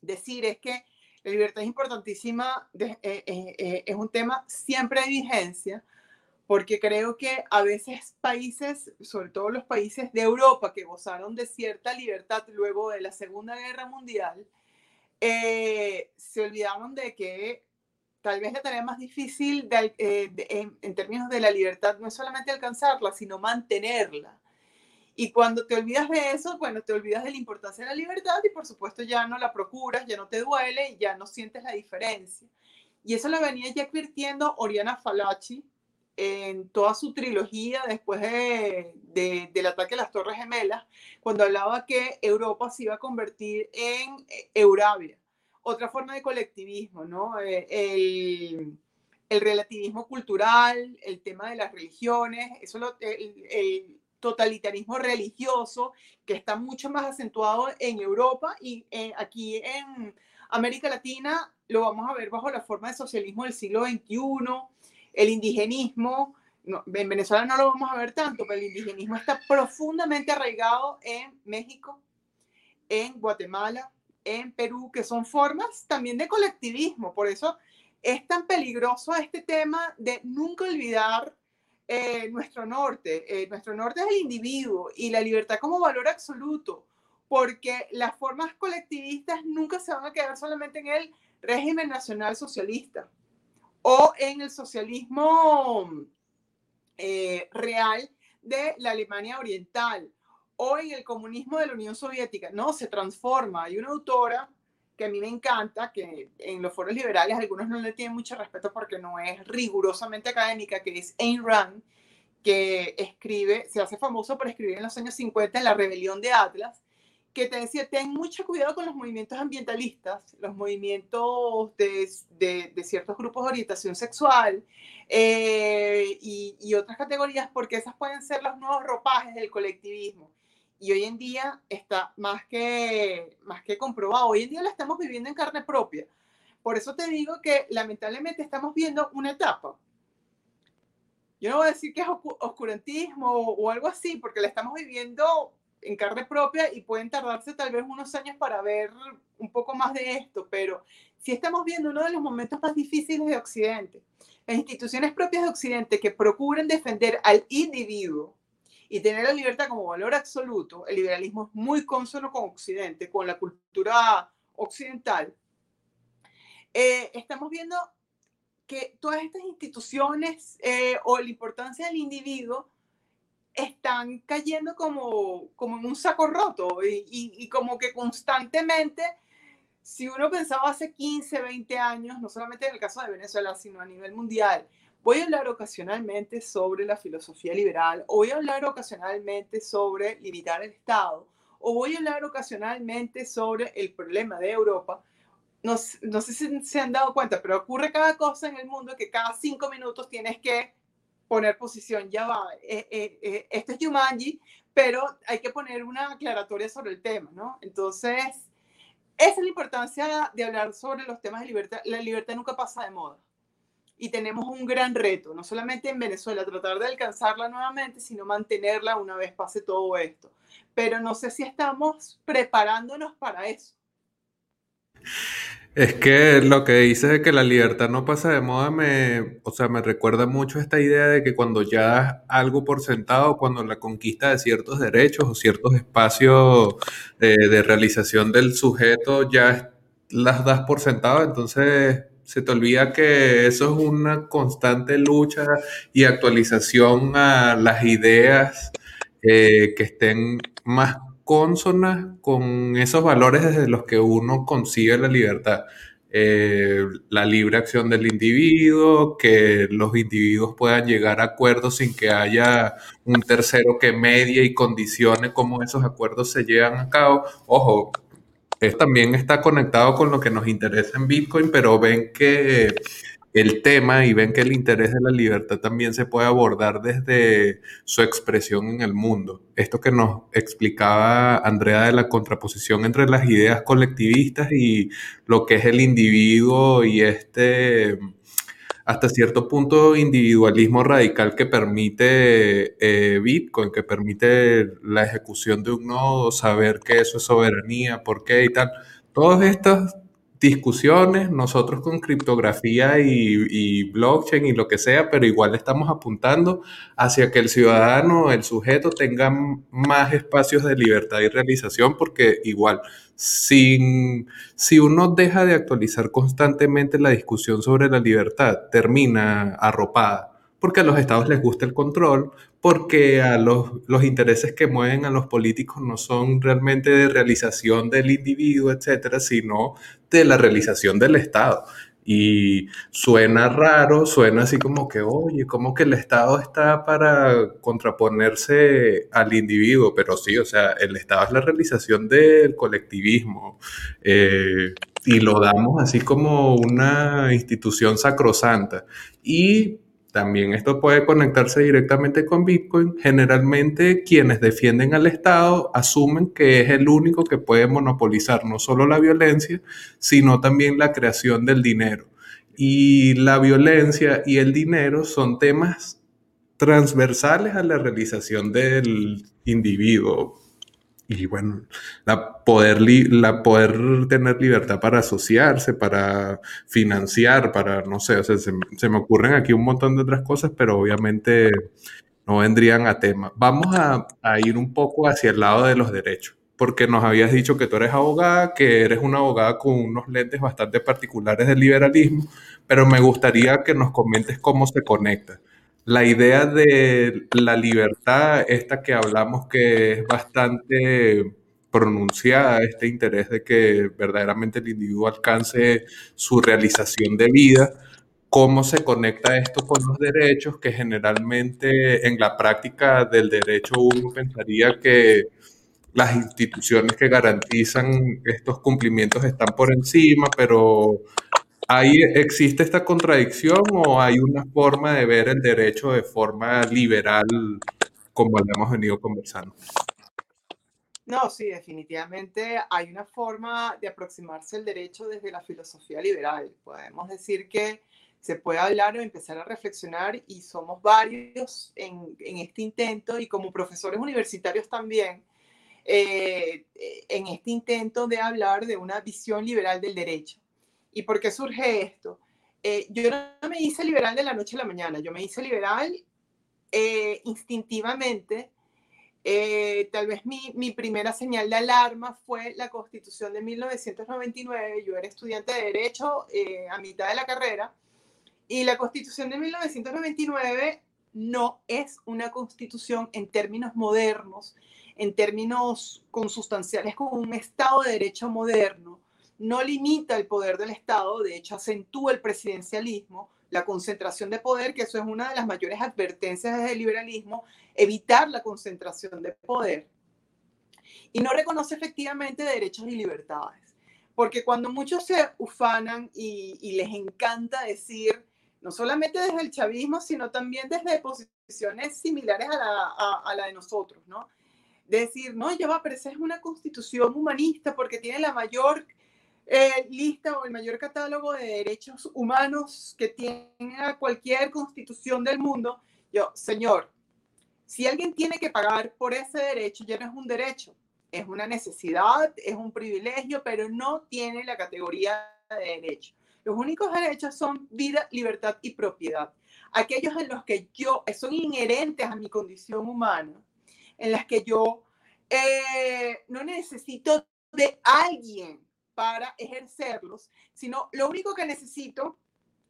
decir es que la libertad es importantísima, eh, eh, eh, es un tema siempre de vigencia, porque creo que a veces países, sobre todo los países de Europa que gozaron de cierta libertad luego de la Segunda Guerra Mundial, eh, se olvidaron de que tal vez la tarea más difícil eh, en, en, términos de la libertad no es solamente alcanzarla, sino mantenerla. Y cuando te olvidas de eso, bueno, te olvidas de la importancia de la libertad y por supuesto ya no la procuras, ya no te duele, ya no sientes la diferencia. Y eso lo venía ya advirtiendo Oriana Falachi, en toda su trilogía después de, del ataque a las Torres Gemelas, cuando hablaba que Europa se iba a convertir en eh, Eurabia, otra forma de colectivismo, ¿no? Eh, el, el, relativismo cultural, el tema de las religiones, eso el, totalitarismo religioso que está mucho más acentuado en Europa y eh, aquí en América Latina lo vamos a ver bajo la forma de socialismo del siglo XXI, el indigenismo, en Venezuela no lo vamos a ver tanto, pero el indigenismo está profundamente arraigado en México, en Guatemala, en Perú, que son formas también de colectivismo. Por eso es tan peligroso este tema de nunca olvidar eh, nuestro norte. Eh, nuestro norte es el individuo y la libertad como valor absoluto, porque las formas colectivistas nunca se van a quedar solamente en el régimen nacional socialista o en el socialismo eh, real de la Alemania Oriental o en el comunismo de la Unión Soviética. No, se transforma. Hay una autora que a mí me encanta, que en los foros liberales algunos no le tienen mucho respeto porque no es rigurosamente académica, que es Ayn Rand, que escribe, se hace famoso por escribir en los años 50 en La Rebelión de Atlas, que te decía, ten mucho cuidado con los movimientos ambientalistas, los movimientos de, de, ciertos grupos de orientación sexual eh, y, y, otras categorías, porque esas pueden ser los nuevos ropajes del colectivismo. Y hoy en día está más que, más que comprobado. Hoy en día la estamos viviendo en carne propia. Por eso te digo que lamentablemente estamos viendo una etapa. Yo no voy a decir que es oscurantismo o algo así, porque la estamos viviendo en carne propia y pueden tardarse tal vez unos años para ver un poco más de esto, pero si estamos viendo uno de los momentos más difíciles de Occidente. Las instituciones propias de Occidente que procuren defender al individuo y tener la libertad como valor absoluto, el liberalismo es muy consono con Occidente, con la cultura occidental. Eh, estamos viendo que todas estas instituciones eh, o la importancia del individuo están cayendo como, como en un saco roto y, y, como que constantemente, si uno pensaba hace 15, 20 años, no solamente en el caso de Venezuela, sino a nivel mundial, voy a hablar ocasionalmente sobre la filosofía liberal, o voy a hablar ocasionalmente sobre limitar el Estado, o voy a hablar ocasionalmente sobre el problema de Europa. No, no sé si se han dado cuenta, pero ocurre cada cosa en el mundo que cada cinco minutos tienes que poner posición, ya va, eh, eh, eh, esto es Yumanji, pero hay que poner una aclaratoria sobre el tema, ¿no? Entonces, esa es la importancia de hablar sobre los temas de libertad. La libertad nunca pasa de moda. Y tenemos un gran reto, no solamente en Venezuela, tratar de alcanzarla nuevamente, sino mantenerla una vez pase todo esto. Pero no sé si estamos preparándonos para eso. Es que lo que dices de que la libertad no pasa de moda me, o sea, me recuerda mucho esta idea de que cuando ya das algo por sentado, cuando la conquista de ciertos derechos o ciertos espacios de, de realización del sujeto ya las das por sentado, entonces se te olvida que eso es una constante lucha y actualización a las ideas eh, que estén más consonas con esos valores desde los que uno consigue la libertad. Eh, la libre acción del individuo, que los individuos puedan llegar a acuerdos sin que haya un tercero que medie y condicione cómo esos acuerdos se llevan a cabo. Ojo, es, también está conectado con lo que nos interesa en Bitcoin, pero ven que el tema y ven que el interés de la libertad también se puede abordar desde su expresión en el mundo. Esto que nos explicaba Andrea de la contraposición entre las ideas colectivistas y lo que es el individuo y este hasta cierto punto individualismo radical que permite eh, Bitcoin, que permite la ejecución de un nodo, saber que eso es soberanía, por qué y tal. Todos estos discusiones, nosotros con criptografía y, blockchain y lo que sea, pero igual estamos apuntando hacia que el ciudadano, el sujeto, tenga más espacios de libertad y realización, porque igual, sin, si uno deja de actualizar constantemente la discusión sobre la libertad, termina arropada porque a los estados les gusta el control, porque a los, los, intereses que mueven a los políticos no son realmente de realización del individuo, etcétera, sino de la realización del Estado. Y suena raro, suena así como que, oye, como que el Estado está para contraponerse al individuo, pero sí, o sea, el Estado es la realización del colectivismo eh, y lo damos así como una institución sacrosanta. Y también esto puede conectarse directamente con Bitcoin. Generalmente quienes defienden al Estado asumen que es el único que puede monopolizar no solo la violencia, sino también la creación del dinero. Y la violencia y el dinero son temas transversales a la realización del individuo. Y bueno, la poder, la poder tener libertad para asociarse, para financiar, para, no sé, o sea, se, se, me ocurren aquí un montón de otras cosas, pero obviamente no vendrían a tema. Vamos a, a ir un poco hacia el lado de los derechos porque nos habías dicho que tú eres abogada, que eres una abogada con unos lentes bastante particulares del liberalismo, pero me gustaría que nos comentes cómo se conecta. La idea de la libertad, esta que hablamos que es bastante pronunciada, este interés de que verdaderamente el individuo alcance su realización de vida, cómo se conecta esto con los derechos, que generalmente en la práctica del derecho uno pensaría que las instituciones que garantizan estos cumplimientos están por encima, pero ¿hay, ¿existe esta contradicción o hay una forma de ver el derecho de forma liberal como la hemos venido conversando? No, sí, definitivamente hay una forma de aproximarse al derecho desde la filosofía liberal. Podemos decir que se puede hablar o empezar a reflexionar y somos varios en, en este intento y como profesores universitarios también eh, en este intento de hablar de una visión liberal del derecho. ¿Y por qué surge esto? Eh, yo no me hice liberal de la noche a la mañana, yo me hice liberal eh, instintivamente. tal vez mi, mi, primera señal de alarma fue la constitución de 1999. Yo era estudiante de derecho a mitad de la carrera y la constitución de 1999 no es una constitución en términos modernos en términos consustanciales con un Estado de Derecho moderno, no limita el poder del Estado, de hecho acentúa el presidencialismo, la concentración de poder, que eso es una de las mayores advertencias del liberalismo, evitar la concentración de poder. Y no reconoce efectivamente derechos y libertades. Porque cuando muchos se ufanan y, les encanta decir, no solamente desde el chavismo, sino también desde posiciones similares a la, a de nosotros, ¿no? decir, no, ya va, pero esa es una constitución humanista porque tiene la mayor eh, lista o el mayor catálogo de derechos humanos que tenga cualquier constitución del mundo. Yo, señor, si alguien tiene que pagar por ese derecho, ya no es un derecho, es una necesidad, es un privilegio, pero no tiene la categoría de derecho. Los únicos derechos son vida, libertad y propiedad. Aquellos en los que yo son inherentes a mi condición humana en las que yo eh, no necesito de alguien para ejercerlos, sino lo único que necesito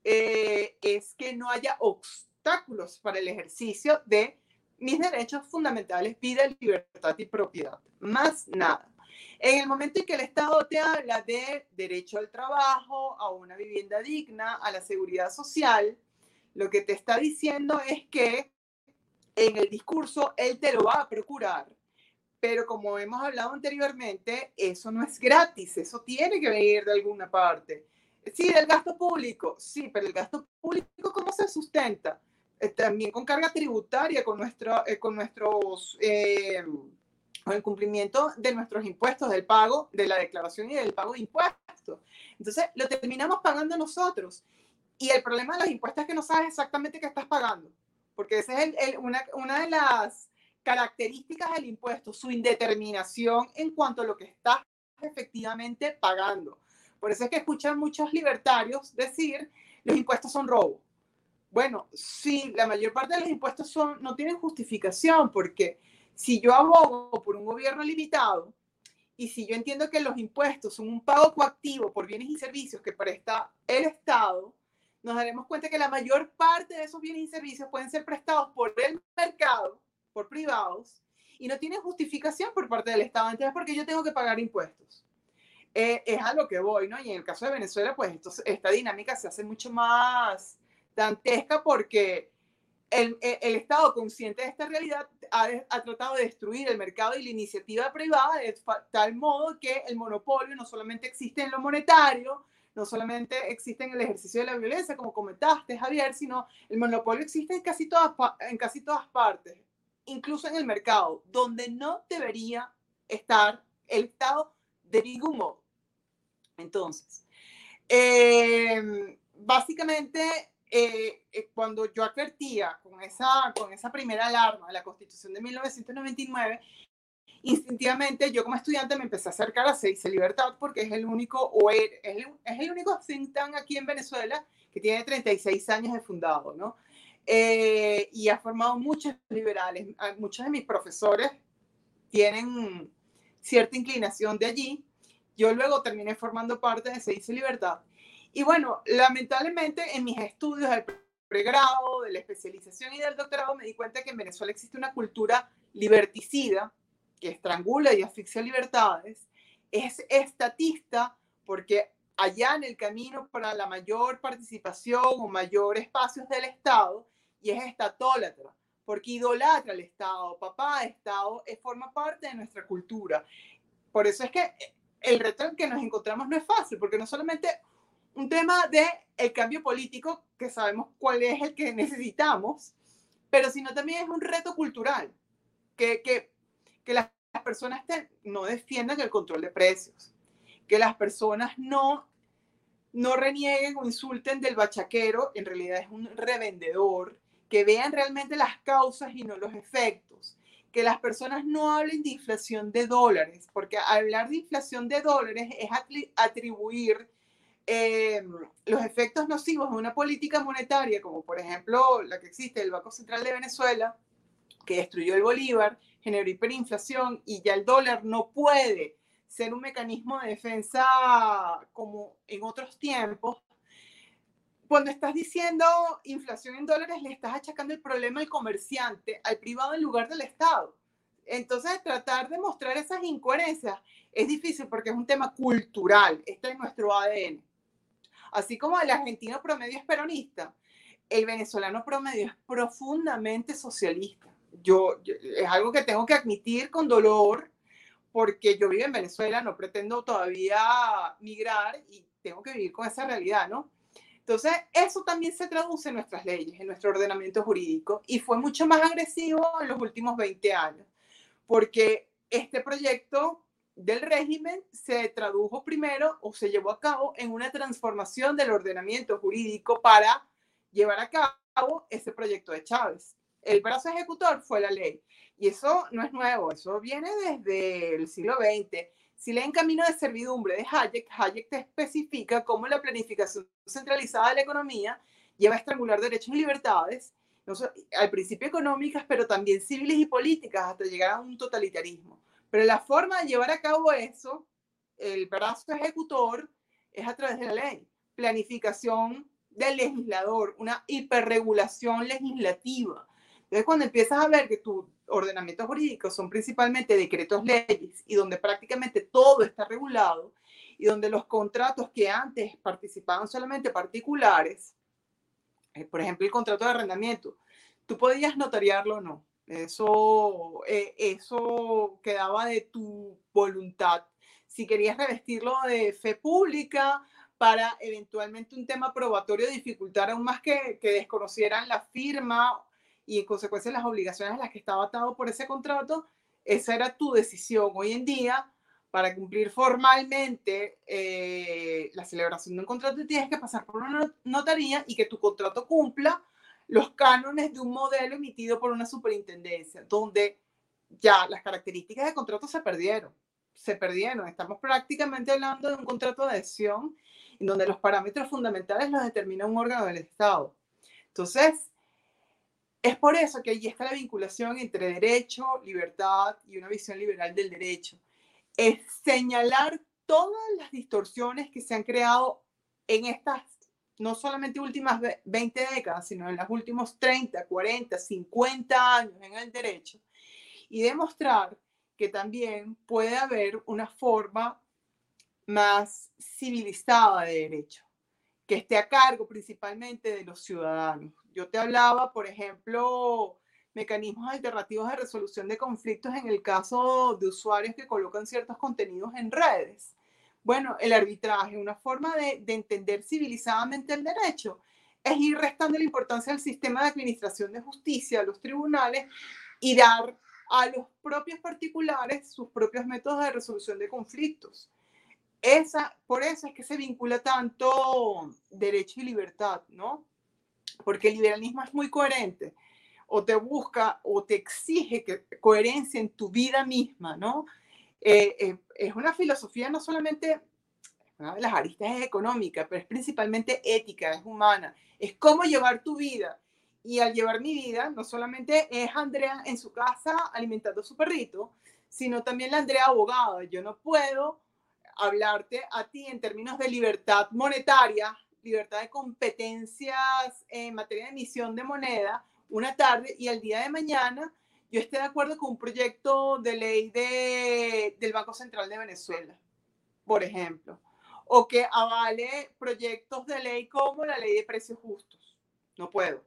eh, es que no haya obstáculos para el ejercicio de mis derechos fundamentales, vida, libertad y propiedad. Más nada. En el momento en que el Estado te habla de derecho al trabajo, a una vivienda digna, a la seguridad social, lo que te está diciendo es que en el discurso él te lo va a procurar. Pero como hemos hablado anteriormente, eso no es gratis, eso tiene que venir de alguna parte. Sí, del gasto público, sí, pero el gasto público, ¿cómo se sustenta? Eh, también con carga tributaria, con, nuestro, eh, con nuestros, eh, con el cumplimiento de nuestros impuestos, del pago, de la declaración y del pago de impuestos. Entonces, lo terminamos pagando nosotros. Y el problema de los impuestos es que no sabes exactamente qué estás pagando porque esa es una, una, de las características del impuesto, su indeterminación en cuanto a lo que estás efectivamente pagando. Por eso es que escuchan muchos libertarios decir, los impuestos son robo. Bueno, sí, la mayor parte de los impuestos son, no tienen justificación, porque si yo abogo por un gobierno limitado y si yo entiendo que los impuestos son un pago coactivo por bienes y servicios que presta el Estado, nos daremos cuenta que la mayor parte de esos bienes y servicios pueden ser prestados por el mercado, por privados, y no tienen justificación por parte del Estado. Entonces, porque yo tengo que pagar impuestos. Eh, es a lo que voy, ¿no? Y en el caso de Venezuela, pues esta dinámica se hace mucho más dantesca porque el, el, Estado, consciente de esta realidad, ha, ha, tratado de destruir el mercado y la iniciativa privada de tal modo que el monopolio no solamente existe en lo monetario, no solamente existe en el ejercicio de la violencia, como comentaste, Javier, sino el monopolio existe en casi todas, en casi todas partes, incluso en el mercado, donde no debería estar el Estado de ningún modo. Entonces, em, básicamente, eh, eh, cuando yo advertía con esa, con esa primera alarma de la Constitución de 1999, instintivamente yo como estudiante me empecé a acercar a Seis Libertad porque es el único, o es el, es el único think aquí en Venezuela que tiene 36 años de fundado, ¿no? Eh, y ha formado muchos liberales. Ah, muchos de mis profesores tienen cierta inclinación de allí. Yo luego terminé formando parte de Se dice Libertad. Y bueno, lamentablemente en mis estudios del pregrado, de la especialización y del doctorado me di cuenta que en Venezuela existe una cultura liberticida que estrangula y asfixia libertades. Es estatista porque allá en el camino para la mayor participación o mayor espacios del Estado y es estatólatra, porque idolatra al Estado, papá Estado, es, forma parte de nuestra cultura. Por eso es que el reto en que nos encontramos no es fácil, porque no solamente un tema de el cambio político, que sabemos cuál es el que necesitamos, pero sino también es un reto cultural, que, que, que las personas no defiendan el control de precios, que las personas no, no renieguen o insulten del bachaquero, en realidad es un revendedor, que vean realmente las causas y no los efectos, que las personas no hablen de inflación de dólares, porque hablar de inflación de dólares es atribuir em, los efectos nocivos de una política monetaria, como por ejemplo la que existe el Banco Central de Venezuela, que destruyó el Bolívar, generó hiperinflación y ya el dólar no puede ser un mecanismo de defensa como en otros tiempos, cuando estás diciendo inflación en dólares, le estás achacando el problema al comerciante, al privado en lugar del Estado. Entonces, tratar de mostrar esas incoherencias es difícil porque es un tema cultural, está en nuestro ADN. Así como el argentino promedio es peronista, el venezolano promedio es profundamente socialista. Yo, es algo que tengo que admitir con dolor porque yo vivo en Venezuela, no pretendo todavía migrar y tengo que vivir con esa realidad, ¿no? Entonces, eso también se traduce en nuestras leyes, en nuestro ordenamiento jurídico, y fue mucho más agresivo en los últimos 20 años, porque este proyecto del régimen se tradujo primero o se llevó a cabo en una transformación del ordenamiento jurídico para llevar a cabo ese proyecto de Chávez. El brazo ejecutor fue la ley. Y eso no es nuevo, eso viene desde el siglo XX si leen Camino de Servidumbre de Hayek, Hayek te especifica cómo la planificación centralizada de la economía lleva a estrangular derechos y libertades, no al principio económicas, pero también civiles y políticas, hasta llegar a un totalitarismo. Pero la forma de llevar a cabo eso, el brazo ejecutor, es a través de la ley. Planificación del legislador, una hiperregulación legislativa. Entonces, cuando empiezas a ver que tu ordenamientos jurídicos son principalmente decretos leyes y donde prácticamente todo está regulado y donde los contratos que antes participaban solamente particulares, eh, por ejemplo, el contrato de arrendamiento, tú podías notariarlo o no. Eso, eh, eso quedaba de tu voluntad. Si querías revestirlo de fe pública para eventualmente un tema probatorio dificultar aún más que, que desconocieran la firma y en consecuencia las obligaciones a las que estaba atado por ese contrato, esa era tu decisión. Hoy en día, para cumplir formalmente eh, la celebración de un contrato, tienes que pasar por una notaría y que tu contrato cumpla los cánones de un modelo emitido por una superintendencia, donde ya las características de contrato se perdieron. Se perdieron. Estamos prácticamente hablando de un contrato de adhesión en donde los parámetros fundamentales los determina un órgano del Estado. Entonces, es por eso que allí está la vinculación entre derecho, libertad y una visión liberal del derecho. Es señalar todas las distorsiones que se han creado en estas, no solamente últimas 20 décadas, sino en los últimos 30, 40, 50 años en el derecho, y demostrar que también puede haber una forma más civilizada de derecho, que esté a cargo principalmente de los ciudadanos yo te hablaba, por ejemplo, mecanismos alternativos de resolución de conflictos en el caso de usuarios que colocan ciertos contenidos en redes. Bueno, el arbitraje, una forma de, entender civilizadamente el derecho, es ir restando la importancia del sistema de administración de justicia, a los tribunales, y dar a los propios particulares sus propios métodos de resolución de conflictos. Esa, por eso es que se vincula tanto derecho y libertad, ¿no? Porque el liberalismo es muy coherente, o te busca o te exige que, coherencia en tu vida misma, ¿no? Eh, eh, es una filosofía no solamente, una de las aristas es económica, pero es principalmente ética, es humana, es cómo llevar tu vida. Y al llevar mi vida, no solamente es Andrea en su casa alimentando a su perrito, sino también la Andrea abogada. Yo no puedo hablarte a ti en términos de libertad monetaria, libertad de competencias en materia de emisión de moneda una tarde y al día de mañana yo esté de acuerdo con un proyecto de ley de, del Banco Central de Venezuela, por ejemplo, o que avale proyectos de ley como la ley de precios justos. No puedo.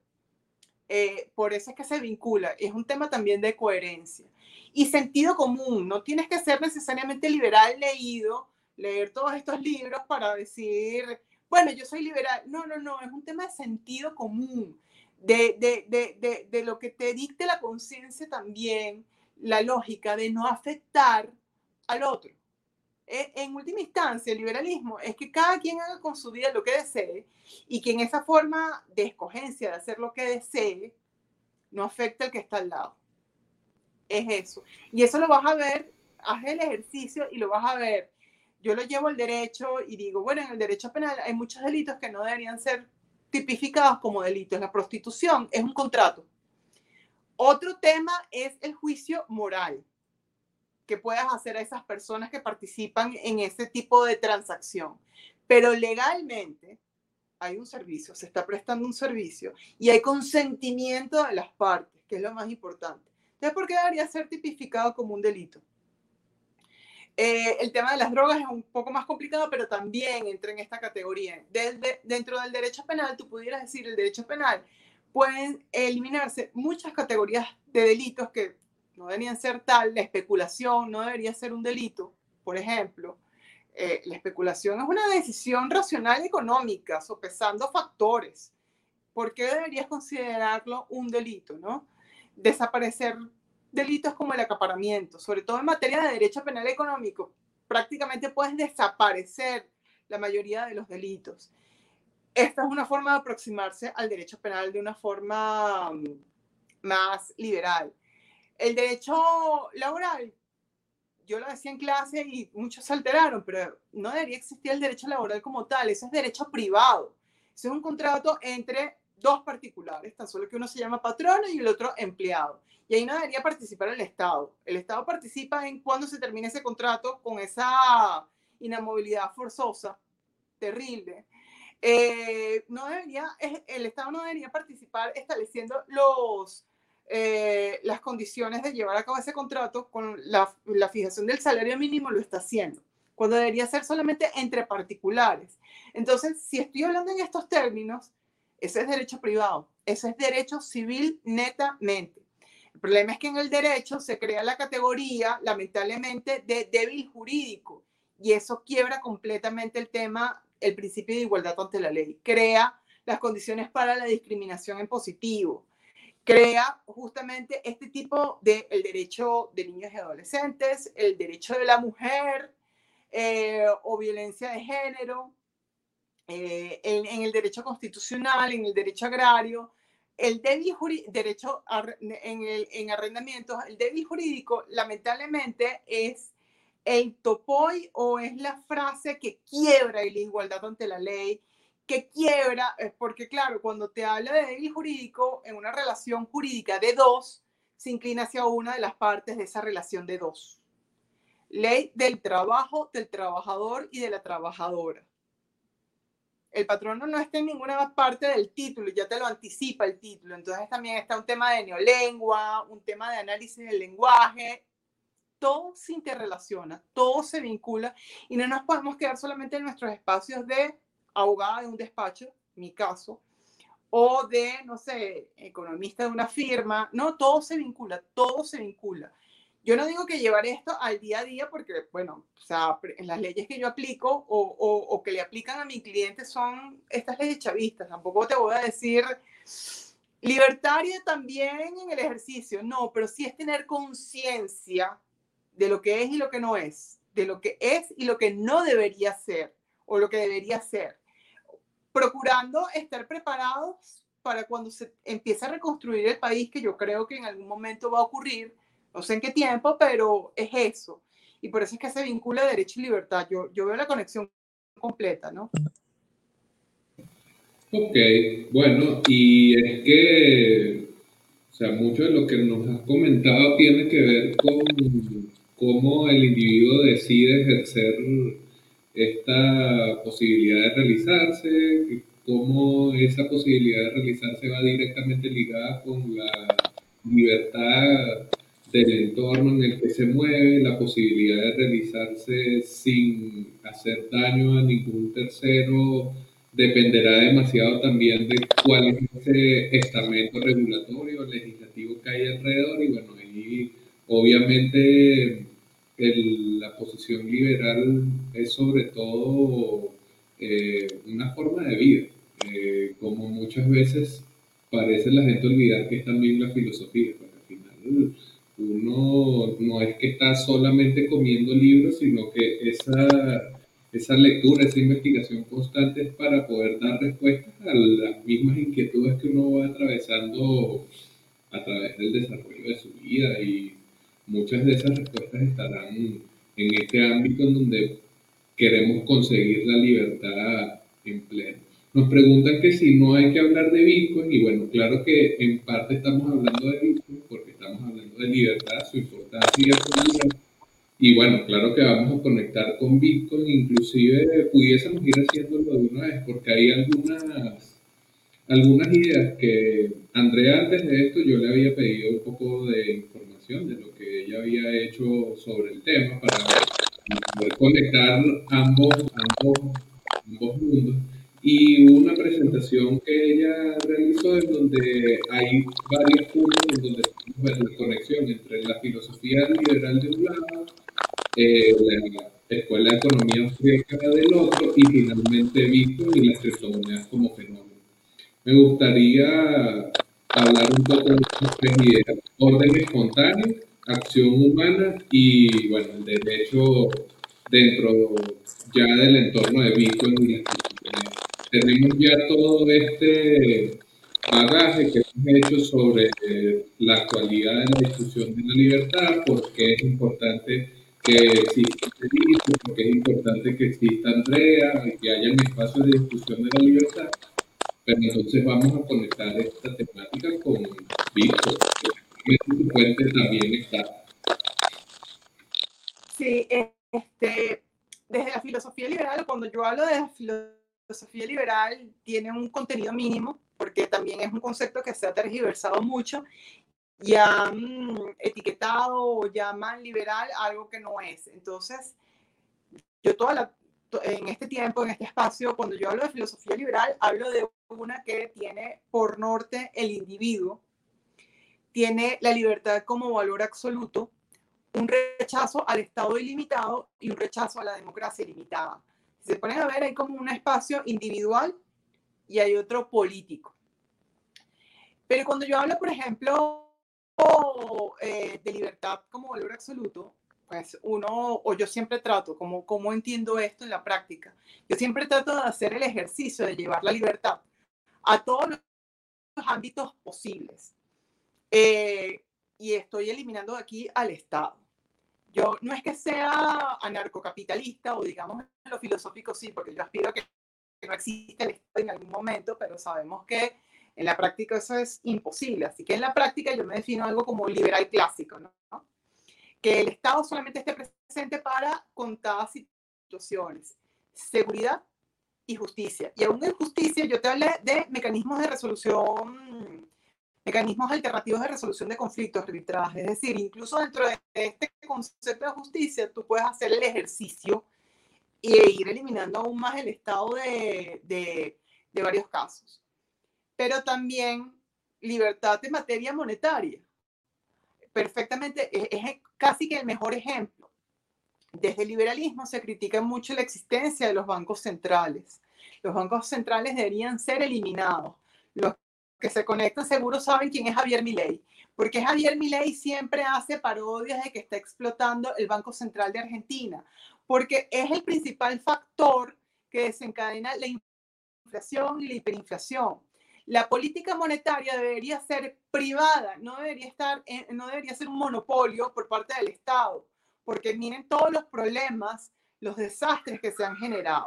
Eh, por eso es que se vincula. Es un tema también de coherencia. Y sentido común. No tienes que ser necesariamente liberal leído, leer todos estos libros para decir, bueno, yo soy liberal. No, no, no. Es un tema de sentido común. De, de, de, de lo que te dicte la conciencia también, la lógica de no afectar al otro. E, en última instancia, el liberalismo es que cada quien haga con su vida lo que desee y que en esa forma de escogencia de hacer lo que desee no afecte al que está al lado. Es eso. Y eso lo vas a ver, haz el ejercicio y lo vas a ver. Yo lo llevo al derecho y digo, bueno, en el derecho penal hay muchos delitos que no deberían ser tipificados como delitos. La prostitución es un contrato. Otro tema es el juicio moral que puedas hacer a esas personas que participan en ese tipo de transacción. Pero legalmente hay un servicio, se está prestando un servicio y hay consentimiento de las partes, que es lo más importante. Entonces, ¿por qué debería ser tipificado como un delito? Eh, el tema de las drogas es un poco más complicado, pero también entra en esta categoría. Desde, dentro del derecho penal, tú pudieras decir, el derecho penal pueden eliminarse muchas categorías de delitos que no deberían ser tal, la especulación no debería ser un delito, por ejemplo. Eh, la especulación es una decisión racional y económica, sopesando factores. ¿Por qué deberías considerarlo un delito? ¿no? Desaparecer delitos como el acaparamiento, sobre todo en materia de derecho penal económico, prácticamente puedes desaparecer la mayoría de los delitos. Esta es una forma de aproximarse al derecho penal de una forma mm, más liberal. El derecho laboral, yo lo decía en clase y muchos se alteraron, pero no debería existir el derecho laboral como tal, eso es derecho privado. Eso es un contrato entre dos particulares, tan solo que uno se llama patrono y el otro empleado. Y ahí no debería participar el Estado. El Estado participa en cuando se termine ese contrato con esa inamovilidad forzosa, terrible. Eh, no debería, el Estado no debería participar estableciendo los eh, las condiciones de llevar a cabo ese contrato con la, la, fijación del salario mínimo lo está haciendo, cuando debería ser solamente entre particulares. Entonces, si estoy hablando en estos términos, ese es derecho privado, ese es derecho civil netamente. El problema es que en el derecho se crea la categoría, lamentablemente, de débil jurídico y eso quiebra completamente el tema, el principio de igualdad ante la ley. Crea las condiciones para la discriminación en positivo crea justamente este tipo de el derecho de niños y adolescentes, el derecho de la mujer eh, o violencia de género, eh, en, el derecho constitucional, en el derecho agrario, el débil derecho en, arrendamientos, el débil jurídico lamentablemente es el topoy o es la frase que quiebra la igualdad ante la ley que quiebra, porque claro, cuando te habla de débil jurídico, en una relación jurídica de dos, se inclina hacia una de las partes de esa relación de dos. Ley del trabajo, del trabajador y de la trabajadora. El patrono no está en ninguna parte del título, ya te lo anticipa el título. Entonces también está un tema de neolengua, un tema de análisis del lenguaje. Todo se interrelaciona, todo se vincula y no nos podemos quedar solamente en nuestros espacios de abogada de un despacho, mi caso, o de, no sé, economista de una firma. No, todo se vincula, todo se vincula. Yo no digo que llevar esto al día a día porque, bueno, o sea, las leyes que yo aplico o, que le aplican a mi cliente son estas leyes chavistas. Tampoco te voy a decir libertaria también en el ejercicio. No, pero sí es tener conciencia de lo que es y lo que no es, de lo que es y lo que no debería ser o lo que debería ser procurando estar preparados para cuando se empiece a reconstruir el país, que yo creo que en algún momento va a ocurrir, no sé en qué tiempo, pero es eso. Y por eso es que se vincula derecho y libertad. Yo, yo veo la conexión completa, ¿no? Ok, bueno, y es que, o sea, mucho de lo que nos has comentado tiene que ver con cómo el individuo decide ejercer esta posibilidad de realizarse, cómo esa posibilidad de realizarse va directamente ligada con la libertad del entorno en el que se mueve, la posibilidad de realizarse sin hacer daño a ningún tercero, dependerá demasiado también de cuál es ese estamento regulatorio, legislativo que hay alrededor y bueno, ahí obviamente la posición liberal es sobre todo eh, una forma de vida, eh, como muchas veces parece la gente olvidar que es también la filosofía, porque al final uno no es que está solamente comiendo libros, sino que esa, esa lectura, esa investigación constante es para poder dar respuestas a las mismas inquietudes que uno va atravesando a través del desarrollo de su vida y muchas de esas respuestas estarán en este ámbito en donde queremos conseguir la libertad en pleno. Nos preguntan que si no hay que hablar de Bitcoin, y bueno, claro que en parte estamos hablando de Bitcoin porque estamos hablando de libertad, su importancia y bueno, claro que vamos a conectar con Bitcoin, inclusive pudiésemos ir haciéndolo de una vez porque hay algunas, algunas ideas que Andrea antes de esto yo le había pedido un poco de información de lo que ella había hecho sobre el tema para poder conectar ambos, ambos, ambos mundos. Y una presentación que ella realizó en donde hay varios puntos en donde ver la conexión entre la filosofía liberal de un lado, eh, la Escuela de Economía Austríaca del otro y finalmente Bitcoin y las criptomonedas como fenómeno. Me gustaría hablar un poco de estas tres ideas. Orden espontáneo, acción humana y, bueno, el derecho dentro ya del entorno de Bitcoin y Tenemos ya todo este bagaje que hemos hecho sobre eh, la actualidad de la discusión de la libertad, porque es importante que exista delito, porque es importante que exista Andrea y que haya un espacio de discusión de la libertad. Pero entonces vamos a conectar esta temática con Bitcoin, que su fuente también está. Sí, este, desde la filosofía liberal, cuando yo hablo de la filosofía liberal, tiene un contenido mínimo, porque también es un concepto que se ha tergiversado mucho y han etiquetado o llaman liberal algo que no es. Entonces, yo en este tiempo, en este espacio, cuando yo hablo de filosofía liberal, hablo de una que tiene por norte el individuo, tiene la libertad como valor absoluto, un rechazo al Estado ilimitado y un rechazo a la democracia ilimitada. Si se ponen a ver, hay como un espacio individual y hay otro político. Pero cuando yo hablo, por ejemplo, eh, de libertad como valor absoluto, pues uno, o yo siempre trato, como, como entiendo esto en la práctica, yo siempre trato de hacer el ejercicio de llevar la libertad a todos los ámbitos posibles. Eh, y estoy eliminando aquí al Estado. Yo no es que sea anarcocapitalista o digamos lo filosófico sí, porque yo aspiro a que, no exista el Estado en algún momento, pero sabemos que en la práctica eso es imposible. Así que en la práctica yo me defino algo como liberal clásico. Que el Estado solamente esté presente para contadas situaciones. Seguridad y justicia. Y aún en justicia yo te hablé de mecanismos de resolución mecanismos alternativos de resolución de conflictos, arbitraje. Es decir, incluso dentro de este concepto de justicia, tú puedes hacer el ejercicio e ir eliminando aún más el estado de, de, de varios casos. Pero también libertad de materia monetaria. Perfectamente, es, es casi que el mejor ejemplo. Desde el liberalismo se critica mucho la existencia de los bancos centrales. Los bancos centrales deberían ser eliminados. Los que se conectan seguro saben quién es Javier Milei, porque Javier Milei siempre hace parodias de que está explotando el Banco Central de Argentina, porque es el principal factor que desencadena la inflación y la hiperinflación. la política monetaria debería ser privada, no debería, estar no debería ser un monopolio por parte del Estado, porque miren todos los problemas, los desastres que se han generado.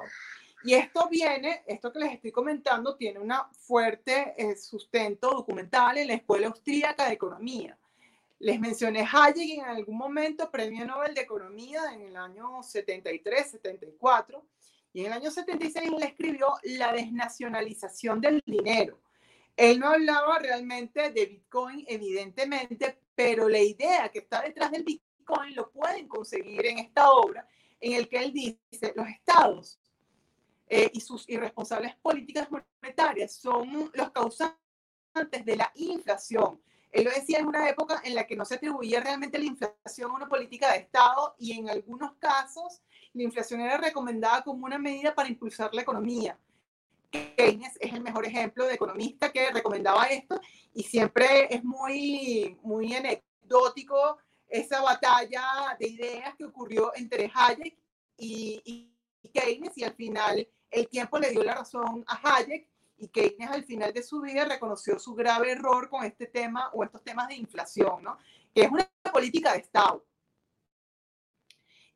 Y esto viene, esto que les estoy comentando, tiene un fuerte eh, sustento documental en la Escuela Austríaca de Economía. Les mencioné Hayek en algún momento, premio Nobel de Economía en el año 73, 74, y en el año 76 él escribió La desnacionalización del dinero. Él no hablaba realmente de Bitcoin, evidentemente, pero la idea que está detrás del Bitcoin lo pueden conseguir en esta obra, en el que él dice, los estados eh, y sus irresponsables políticas monetarias son los causantes de la inflación. Él lo decía en una época en la que no se atribuía realmente la inflación a una política de Estado y en algunos casos la inflación era recomendada como una medida para impulsar la economía. Keynes es el mejor ejemplo de economista que recomendaba esto y siempre es muy, muy anecdótico esa batalla de ideas que ocurrió entre Hayek y, y Keynes y al final el tiempo le dio la razón a Hayek y Keynes al final de su vida reconoció su grave error con este tema o estos temas de inflación, ¿no? Que es una política de Estado.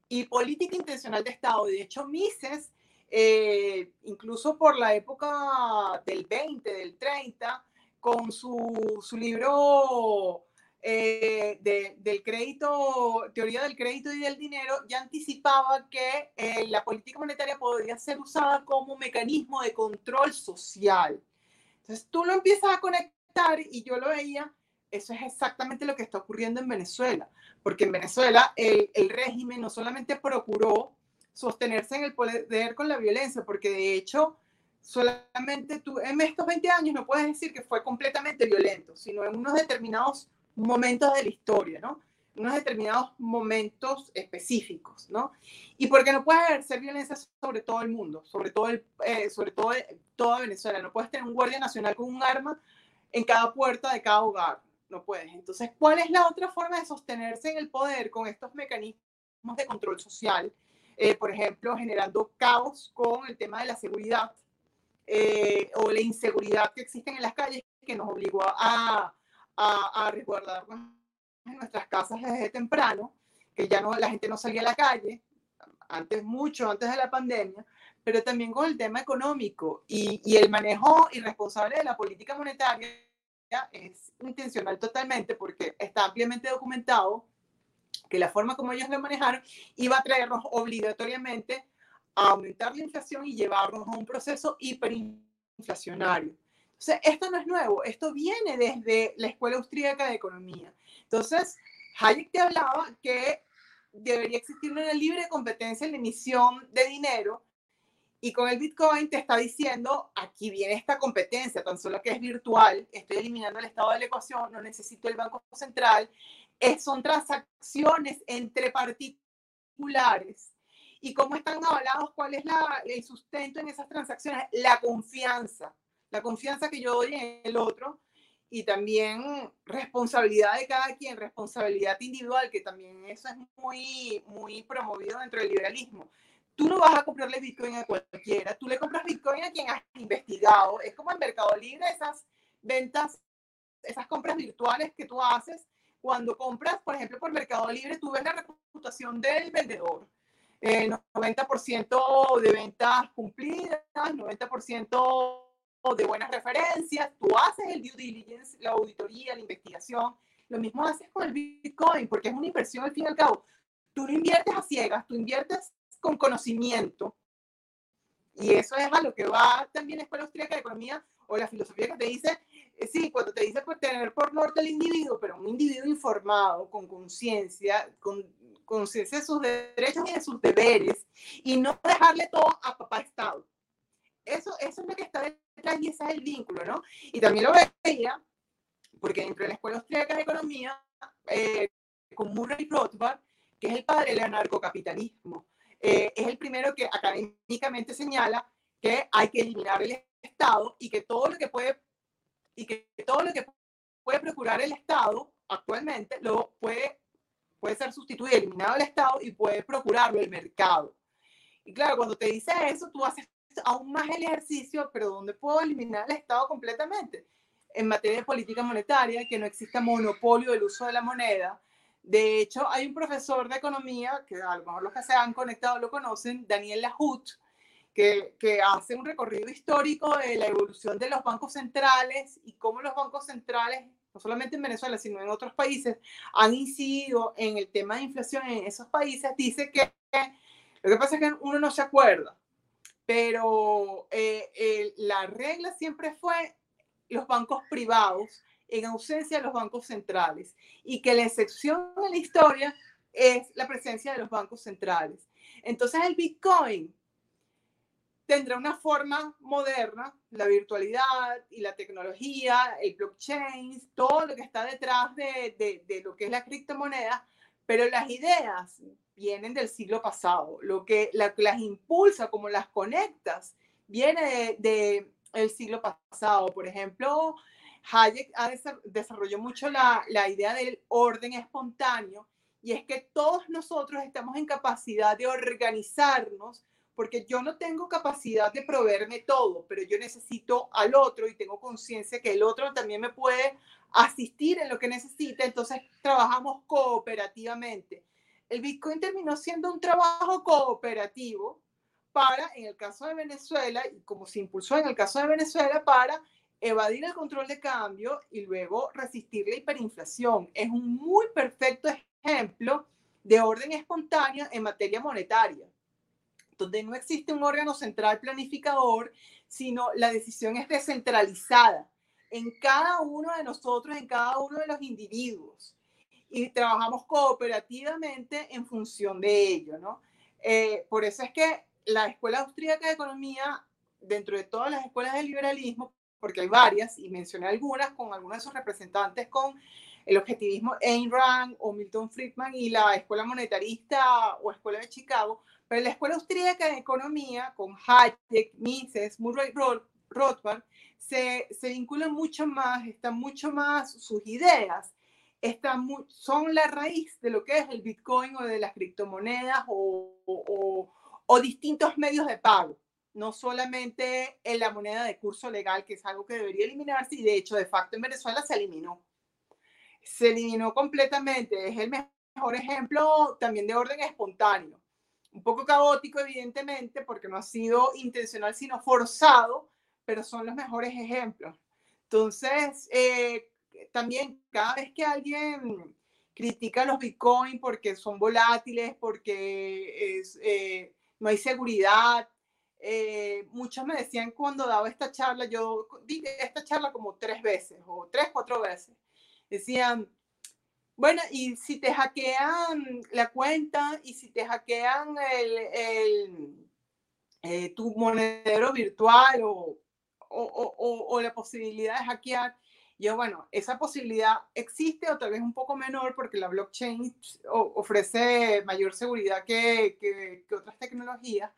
Y política intencional de Estado. De hecho, Mises, eh, incluso por la época del 20, del 30, con su, su libro eh, del crédito, teoría del crédito y del dinero, ya anticipaba que eh, la política monetaria podría ser usada como mecanismo de control social. Entonces tú lo empiezas a conectar y yo lo veía, eso es exactamente lo que está ocurriendo en Venezuela, porque en Venezuela el, el régimen no solamente procuró sostenerse en el poder con la violencia, porque de hecho solamente tú en estos 20 años no puedes decir que fue completamente violento, sino en unos determinados momentos de la historia, ¿no? Unos determinados momentos específicos, ¿no? Y porque no puede ejercer violencia sobre todo el mundo, sobre todo, el, eh, sobre todo toda Venezuela. No puedes tener un guardia nacional con un arma en cada puerta de cada hogar. No puedes. Entonces, ¿cuál es la otra forma de sostenerse en el poder con estos mecanismos de control social? Eh, por ejemplo, generando caos con el tema de la seguridad eh, o la inseguridad que existen en las calles que nos obligó a, a, a resguardarnos en nuestras casas desde temprano, que ya no, la gente no salía a la calle, antes, mucho antes de la pandemia, pero también con el tema económico y, y el manejo irresponsable de la política monetaria es intencional totalmente porque está ampliamente documentado que la forma como ellos lo manejaron iba a traernos obligatoriamente a aumentar la inflación y llevarnos a un proceso hiperinflacionario sea, esto no es nuevo, esto viene desde la Escuela Austríaca de Economía. Entonces, Hayek te hablaba que debería existir una libre competencia en la emisión de dinero y con el Bitcoin te está diciendo, aquí viene esta competencia, tan solo que es virtual, estoy eliminando el estado de la ecuación, no necesito el Banco Central, es, son transacciones entre particulares. ¿Y cómo están avalados? ¿Cuál es la, el sustento en esas transacciones? La confianza la confianza que yo doy en el otro y también responsabilidad de cada quien, responsabilidad individual, que también eso es muy, muy promovido dentro del liberalismo. Tú no vas a comprarle Bitcoin a cualquiera, tú le compras Bitcoin a quien has investigado. Es como en Mercado Libre, esas ventas, esas compras virtuales que tú haces. Cuando compras, por ejemplo, por Mercado Libre, tú ves la reputación del vendedor. Eh, 90% de ventas cumplidas, 90% de buenas referencias, tú haces el due diligence, la auditoría, la investigación, lo mismo haces con el Bitcoin, porque es una inversión al fin y al cabo. Tú no inviertes a ciegas, tú inviertes con conocimiento. Y eso es a lo que va también la Escuela Austríaca de Economía o la filosofía que te dice, eh, sí, cuando te dice por tener por norte el individuo, pero un individuo informado, con conciencia, con conciencia de sus derechos y de sus deberes, y no dejarle todo a papá Estado. Eso, eso es lo que está detrás y ese es el vínculo, ¿no? Y también lo veía, porque dentro de la Escuela Austríaca de Economía, eh, con Murray Rothbard, que es el padre del anarcocapitalismo, eh, es el primero que académicamente señala que hay que eliminar el Estado y que todo lo que puede y que todo lo que puede procurar el Estado actualmente lo puede, puede ser sustituido, eliminado el Estado y puede procurarlo el mercado. Y claro, cuando te dice eso, tú haces aún más el ejercicio, pero ¿dónde puedo eliminar el Estado completamente? En materia de política monetaria, que no exista monopolio del uso de la moneda. De hecho, hay un profesor de economía, que a lo mejor los que se han conectado lo conocen, Daniel Lahut, que, que hace un recorrido histórico de la evolución de los bancos centrales y cómo los bancos centrales no solamente en Venezuela, sino en otros países, han incidido en el tema de inflación en esos países, dice que lo que pasa es que uno no se acuerda, pero eh, la regla siempre fue los bancos privados en ausencia de los bancos centrales y que la excepción en la historia es la presencia de los bancos centrales. Entonces el Bitcoin tendrá una forma moderna, la virtualidad y la tecnología, el blockchain, todo lo que está detrás de, de, de lo que es la criptomoneda, pero las ideas vienen del siglo pasado. Lo que la, las impulsa, como las conectas, viene del de, siglo pasado. Por ejemplo, Hayek ha desarrolló mucho la, la idea del orden espontáneo y es que todos nosotros estamos en capacidad de organizarnos porque yo no tengo capacidad de proveerme todo, pero yo necesito al otro y tengo conciencia que el otro también me puede asistir en lo que necesita, entonces trabajamos cooperativamente. El Bitcoin terminó siendo un trabajo cooperativo para, en el caso de Venezuela, y como se impulsó en el caso de Venezuela, para evadir el control de cambio y luego resistir la hiperinflación. Es un muy perfecto ejemplo de orden espontáneo en materia monetaria donde no existe un órgano central planificador, sino la decisión es descentralizada en cada uno de nosotros, en cada uno de los individuos. Y trabajamos cooperativamente en función de ello, ¿no? Eh, por eso es que la Escuela Austríaca de Economía, dentro de todas las escuelas de liberalismo, porque hay varias, y mencioné algunas con algunos de sus representantes con el objetivismo Ayn Rand o Milton Friedman y la Escuela Monetarista o Escuela de Chicago, pero la Escuela Austríaca de Economía, con Hayek, Mises, Murray Rothbard, se, se vinculan mucho más, están mucho más, sus ideas están son la raíz de lo que es el Bitcoin o de las criptomonedas o, o, o distintos medios de pago no solamente en la moneda de curso legal, que es algo que debería eliminarse, y de hecho, de facto en Venezuela se eliminó. Se eliminó completamente. Es el mejor ejemplo también de orden espontáneo un poco caótico, evidentemente, porque no ha sido intencional, sino forzado, pero son los mejores ejemplos. Entonces, eh, también cada vez que alguien critica los Bitcoin porque son volátiles, porque es, eh, no hay seguridad, eh, muchos me decían cuando daba esta charla, yo di esta charla como tres veces o tres, cuatro veces, decían, bueno, y si te hackean la cuenta y si te hackean el, el eh, tu monedero virtual o, o, o, o, la posibilidad de hackear, yo, bueno, esa posibilidad existe o tal vez un poco menor porque la blockchain ofrece mayor seguridad que, que, que otras tecnologías,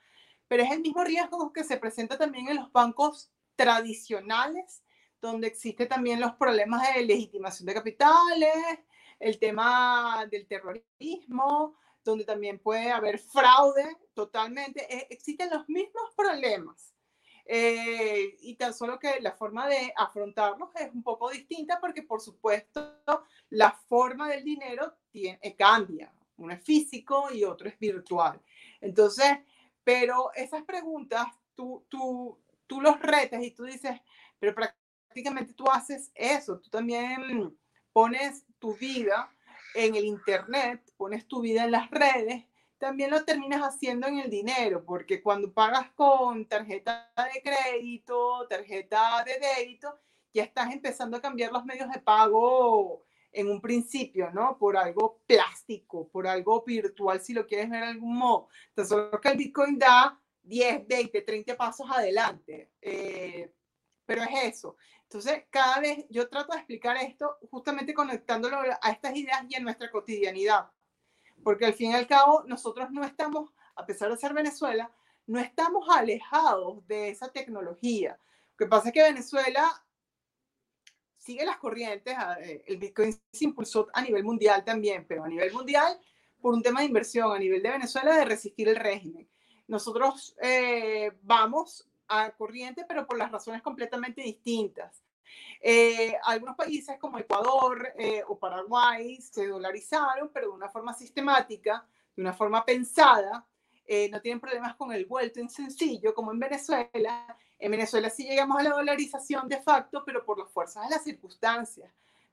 pero es el mismo riesgo que se presenta también en los bancos tradicionales, donde existe también los problemas de legitimación de capitales, el tema del terrorismo, donde también puede haber fraude totalmente. E, existen los mismos problemas. Eh, y tan solo que la forma de afrontarlos es un poco distinta porque, por supuesto, la forma del dinero tiene, eh, cambia. Uno es físico y otro es virtual. Entonces, pero esas preguntas, tú, tú, tú los retas y tú dices, pero prácticamente tú haces eso, tú también pones tu vida en el Internet, pones tu vida en las redes, también lo terminas haciendo en el dinero, porque cuando pagas con tarjeta de crédito, tarjeta de débito, ya estás empezando a cambiar los medios de pago en un principio, ¿no? Por algo plástico, por algo virtual, si lo quieres ver de algún modo. Entonces, solo que el Bitcoin da 10, 20, 30 pasos adelante. Eh, pero es eso. Entonces, cada vez yo trato de explicar esto justamente conectándolo a estas ideas y en nuestra cotidianidad. Porque al fin y al cabo, nosotros no estamos, a pesar de ser Venezuela, no estamos alejados de esa tecnología. Lo que pasa es que Venezuela sigue las corrientes, eh, el Bitcoin se impulsó a nivel mundial también, pero a nivel mundial por un tema de inversión, a nivel de Venezuela de resistir el régimen. nosotros eh, vamos a corriente, pero por las razones completamente distintas. Eh, algunos países como Ecuador eh, o Paraguay se dolarizaron, pero de una forma sistemática, de una forma pensada. no tienen problemas con el vuelto en sencillo, como en Venezuela. En Venezuela sí llegamos a la dolarización de facto, pero por las fuerzas de las circunstancias.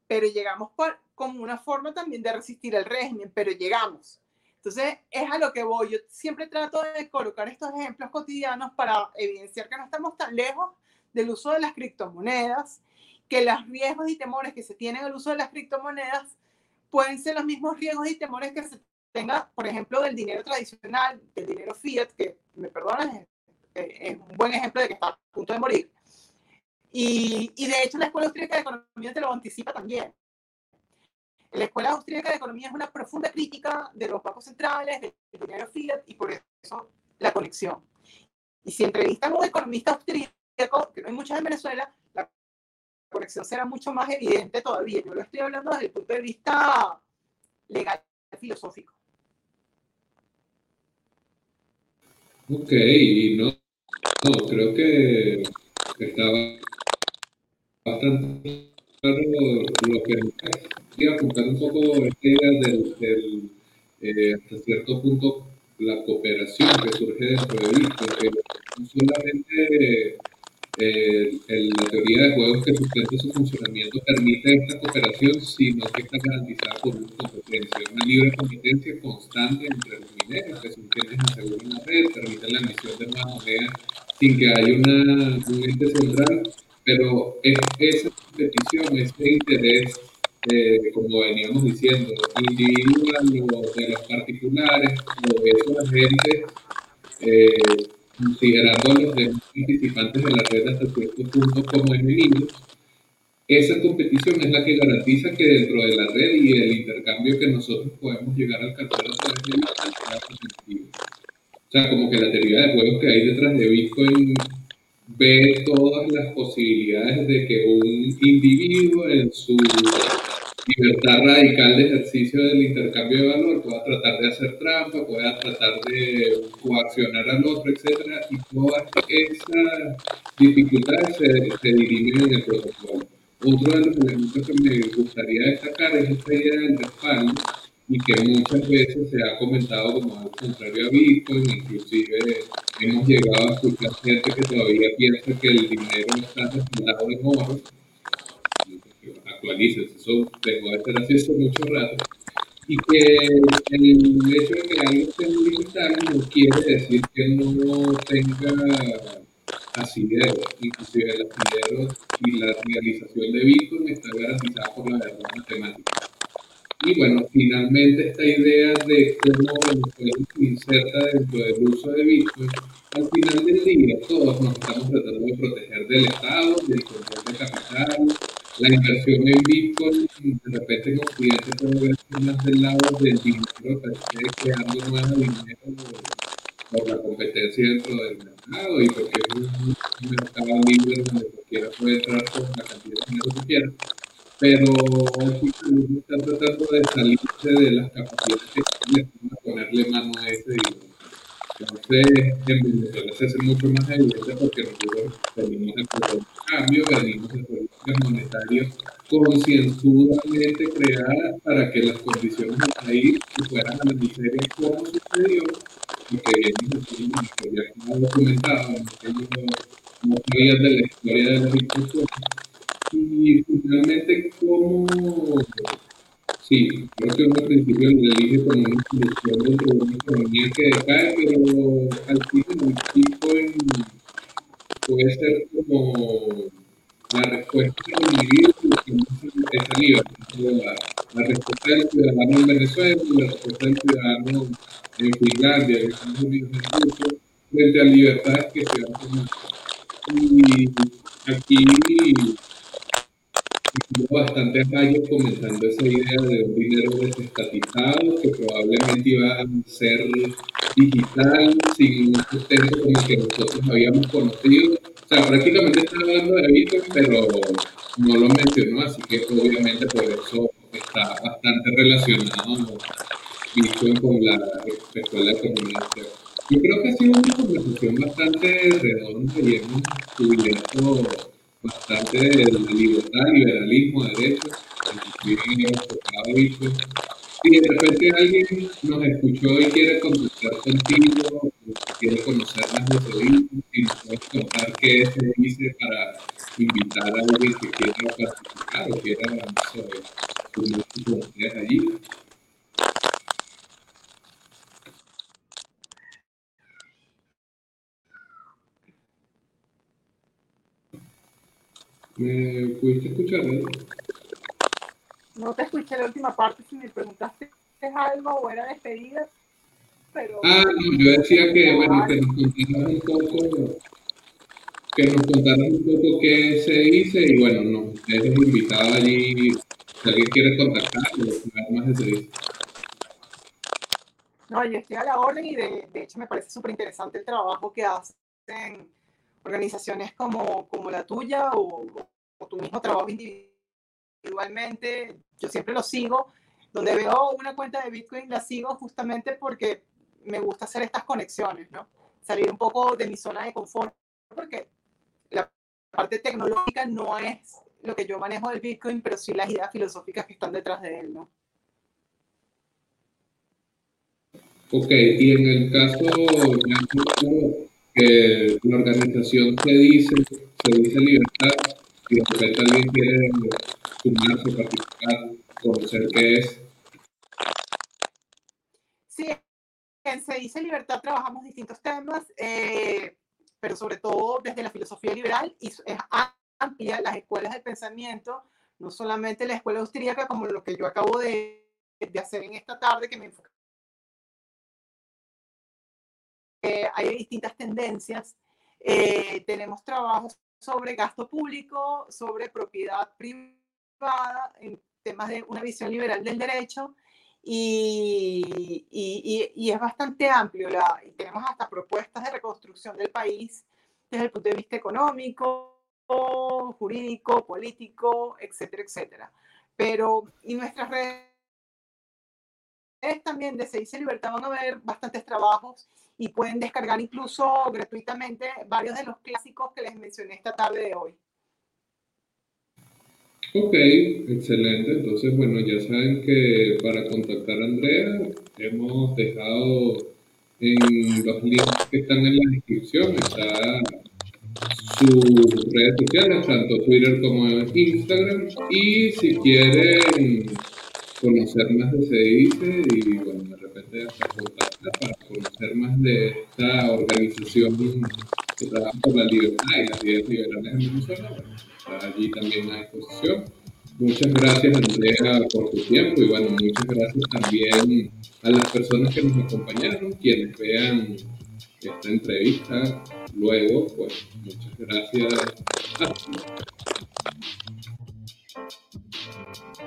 Pero llegamos por, como una forma también de resistir el régimen, pero llegamos. Entonces, es a lo que voy. Yo siempre trato de colocar estos ejemplos cotidianos para evidenciar que no estamos tan lejos del uso de las criptomonedas, que los riesgos y temores que se tienen al uso de las criptomonedas pueden ser los mismos riesgos y temores que se tenga, por ejemplo, del dinero tradicional, del dinero fiat, que, me perdonan, es, un buen ejemplo de que está a punto de morir. Y, y de hecho, la Escuela Austríaca de Economía te lo anticipa también. La Escuela Austríaca de Economía es una profunda crítica de los bancos centrales, del dinero fiat y por eso la conexión. Y si entrevistamos a un economista austríaco, que no hay muchos en Venezuela, la conexión será mucho más evidente todavía. Yo lo estoy hablando desde el punto de vista legal, filosófico. Ok, no, no creo que estaba bastante claro lo que quería apuntar un poco esta idea del, eh, hasta cierto punto la cooperación que surge dentro de Bitcoin, que no solamente eh, la teoría de juegos que sustenta su funcionamiento permite esta cooperación, sino que está garantizada por una competencia, una libre competencia constante entre los mineros, que son quienes aseguran la red, permiten la emisión de nuevas monedas sin que haya una, un ente central pero es, esa competición, ese interés, eh, como veníamos diciendo, individual o de los particulares o de esos agentes, eh, considerando a los demás participantes de la red hasta cierto punto como enemigos, esa competición es la que garantiza que dentro de la red y el intercambio que nosotros podemos llegar a alcanzar a través de Bitcoin O sea, como que la teoría de juegos que hay detrás de Bitcoin ve todas las posibilidades de que un individuo en su libertad radical de ejercicio del intercambio de valor pueda tratar de hacer trampa, pueda tratar de coaccionar al otro, etcétera, y todas esas dificultades se, se dirimen en el protocolo. Otro de los elementos que me gustaría destacar es esta idea del respaldo, y que muchas veces se ha comentado como algo contrario a Bitcoin, inclusive hemos llegado a escuchar gente que todavía piensa que el dinero está respaldado en oro. Actualices, eso dejó de ser así hace mucho rato. Y que el hecho de que algo esté digital no quiere decir que no tenga asidero, inclusive el asidero y la realización de Bitcoin está garantizada por la verdad matemática. Y bueno, finalmente esta idea de cómo Venezuela se inserta dentro del uso de Bitcoin, al final del día todos nos estamos tratando de proteger del Estado, del control de capital, la inversión en Bitcoin, de repente en Occidente puede verse más del lado del dinero que creando más dinero por la competencia dentro del mercado y porque es un, mercado libre donde cualquiera puede entrar con la cantidad de dinero que quiera pero aquí está tratando de salirse de las capacidades que tiene para ponerle mano a ese dinero. Entonces, en Venezuela se hace mucho más evidente porque nosotros venimos de cambio, venimos de políticas monetarias concienzudamente creadas para que las condiciones del país fueran a la miseria como sucedió y que viene de una historia como documentado, no sabías de la historia de la discusión y finalmente, ¿cómo? Sí, creo que uno al principio lo elige como una solución dentro de una economía que decae, pero al final Bitcoin puede ser como la respuesta del individuo esa libertad. La, respuesta del ciudadano en Venezuela, la respuesta del ciudadano en Finlandia, en Estados Unidos incluso, frente a libertades que se tomado. Y aquí bastante años comentando esa idea de un dinero desestatizado que probablemente iba a ser digital, sin un sustento como el que nosotros habíamos conocido. O sea, prácticamente está hablando de Bitcoin, pero no lo mencionó, así que obviamente por eso está bastante relacionado Bitcoin con la escuela de economía. Yo creo que ha sido una conversación bastante redonda y hemos cubierto bastante de libertad, liberalismo, derechos, hemos tocado. Si de repente alguien nos escuchó y quiere contactar contigo, quiere conocer más de tu y nos puedes contar qué se dice para invitar a alguien que quiera participar o quiera, no sé, con ustedes allí. ¿Me pudiste escuchar? Eh? No te escuché la última parte si me preguntaste algo o era despedida. Pero... Ah, no, yo decía que, bueno, que nos contaras un poco, que nos contaras un poco qué se dice y bueno, nos dejes invitado allí, si alguien quiere contactar o más de servicio. No, yo estoy a la orden y de, de hecho me parece súper interesante el trabajo que hacen organizaciones como, como la tuya o, o tu mismo trabajo individualmente. Yo siempre lo sigo. Donde veo una cuenta de Bitcoin, la sigo justamente porque me gusta hacer estas conexiones, ¿no? Salir un poco de mi zona de confort, porque la parte tecnológica no es lo que yo manejo del Bitcoin, pero sí las ideas filosóficas que están detrás de él, ¿no? Ok, y en el caso, que la organización se dice, se dice libertad, y de repente alguien quiere sumarse, participar, conocer qué es. Sí, en Se dice libertad trabajamos distintos temas, eh, pero sobre todo desde la filosofía liberal y es amplia las escuelas de pensamiento, no solamente la escuela austríaca como lo que yo acabo de, de hacer en esta tarde, que me enfoca Eh, hay distintas tendencias. Eh, tenemos trabajos sobre gasto público, sobre propiedad privada, en temas de una visión liberal del derecho, y, y, es bastante amplio. La, tenemos hasta propuestas de reconstrucción del país desde el punto de vista económico, jurídico, político, etcétera, etcétera. Pero, y nuestras redes también de Se dice Libertad van a ver bastantes trabajos y pueden descargar incluso gratuitamente varios de los clásicos que les mencioné esta tarde de hoy. Ok, excelente. Entonces, bueno, ya saben que para contactar a Andrea hemos dejado en los links que están en la descripción, está sus redes sociales, tanto Twitter como Instagram. Y si quieren conocer más de CEDICE y bueno, de repente hasta para conocer más de esta organización que trabaja por la libertad y las ideas liberales en Venezuela. está allí también a disposición. Muchas gracias Andrea por tu tiempo y bueno, muchas gracias también a las personas que nos acompañaron, quienes vean esta entrevista luego, pues muchas gracias.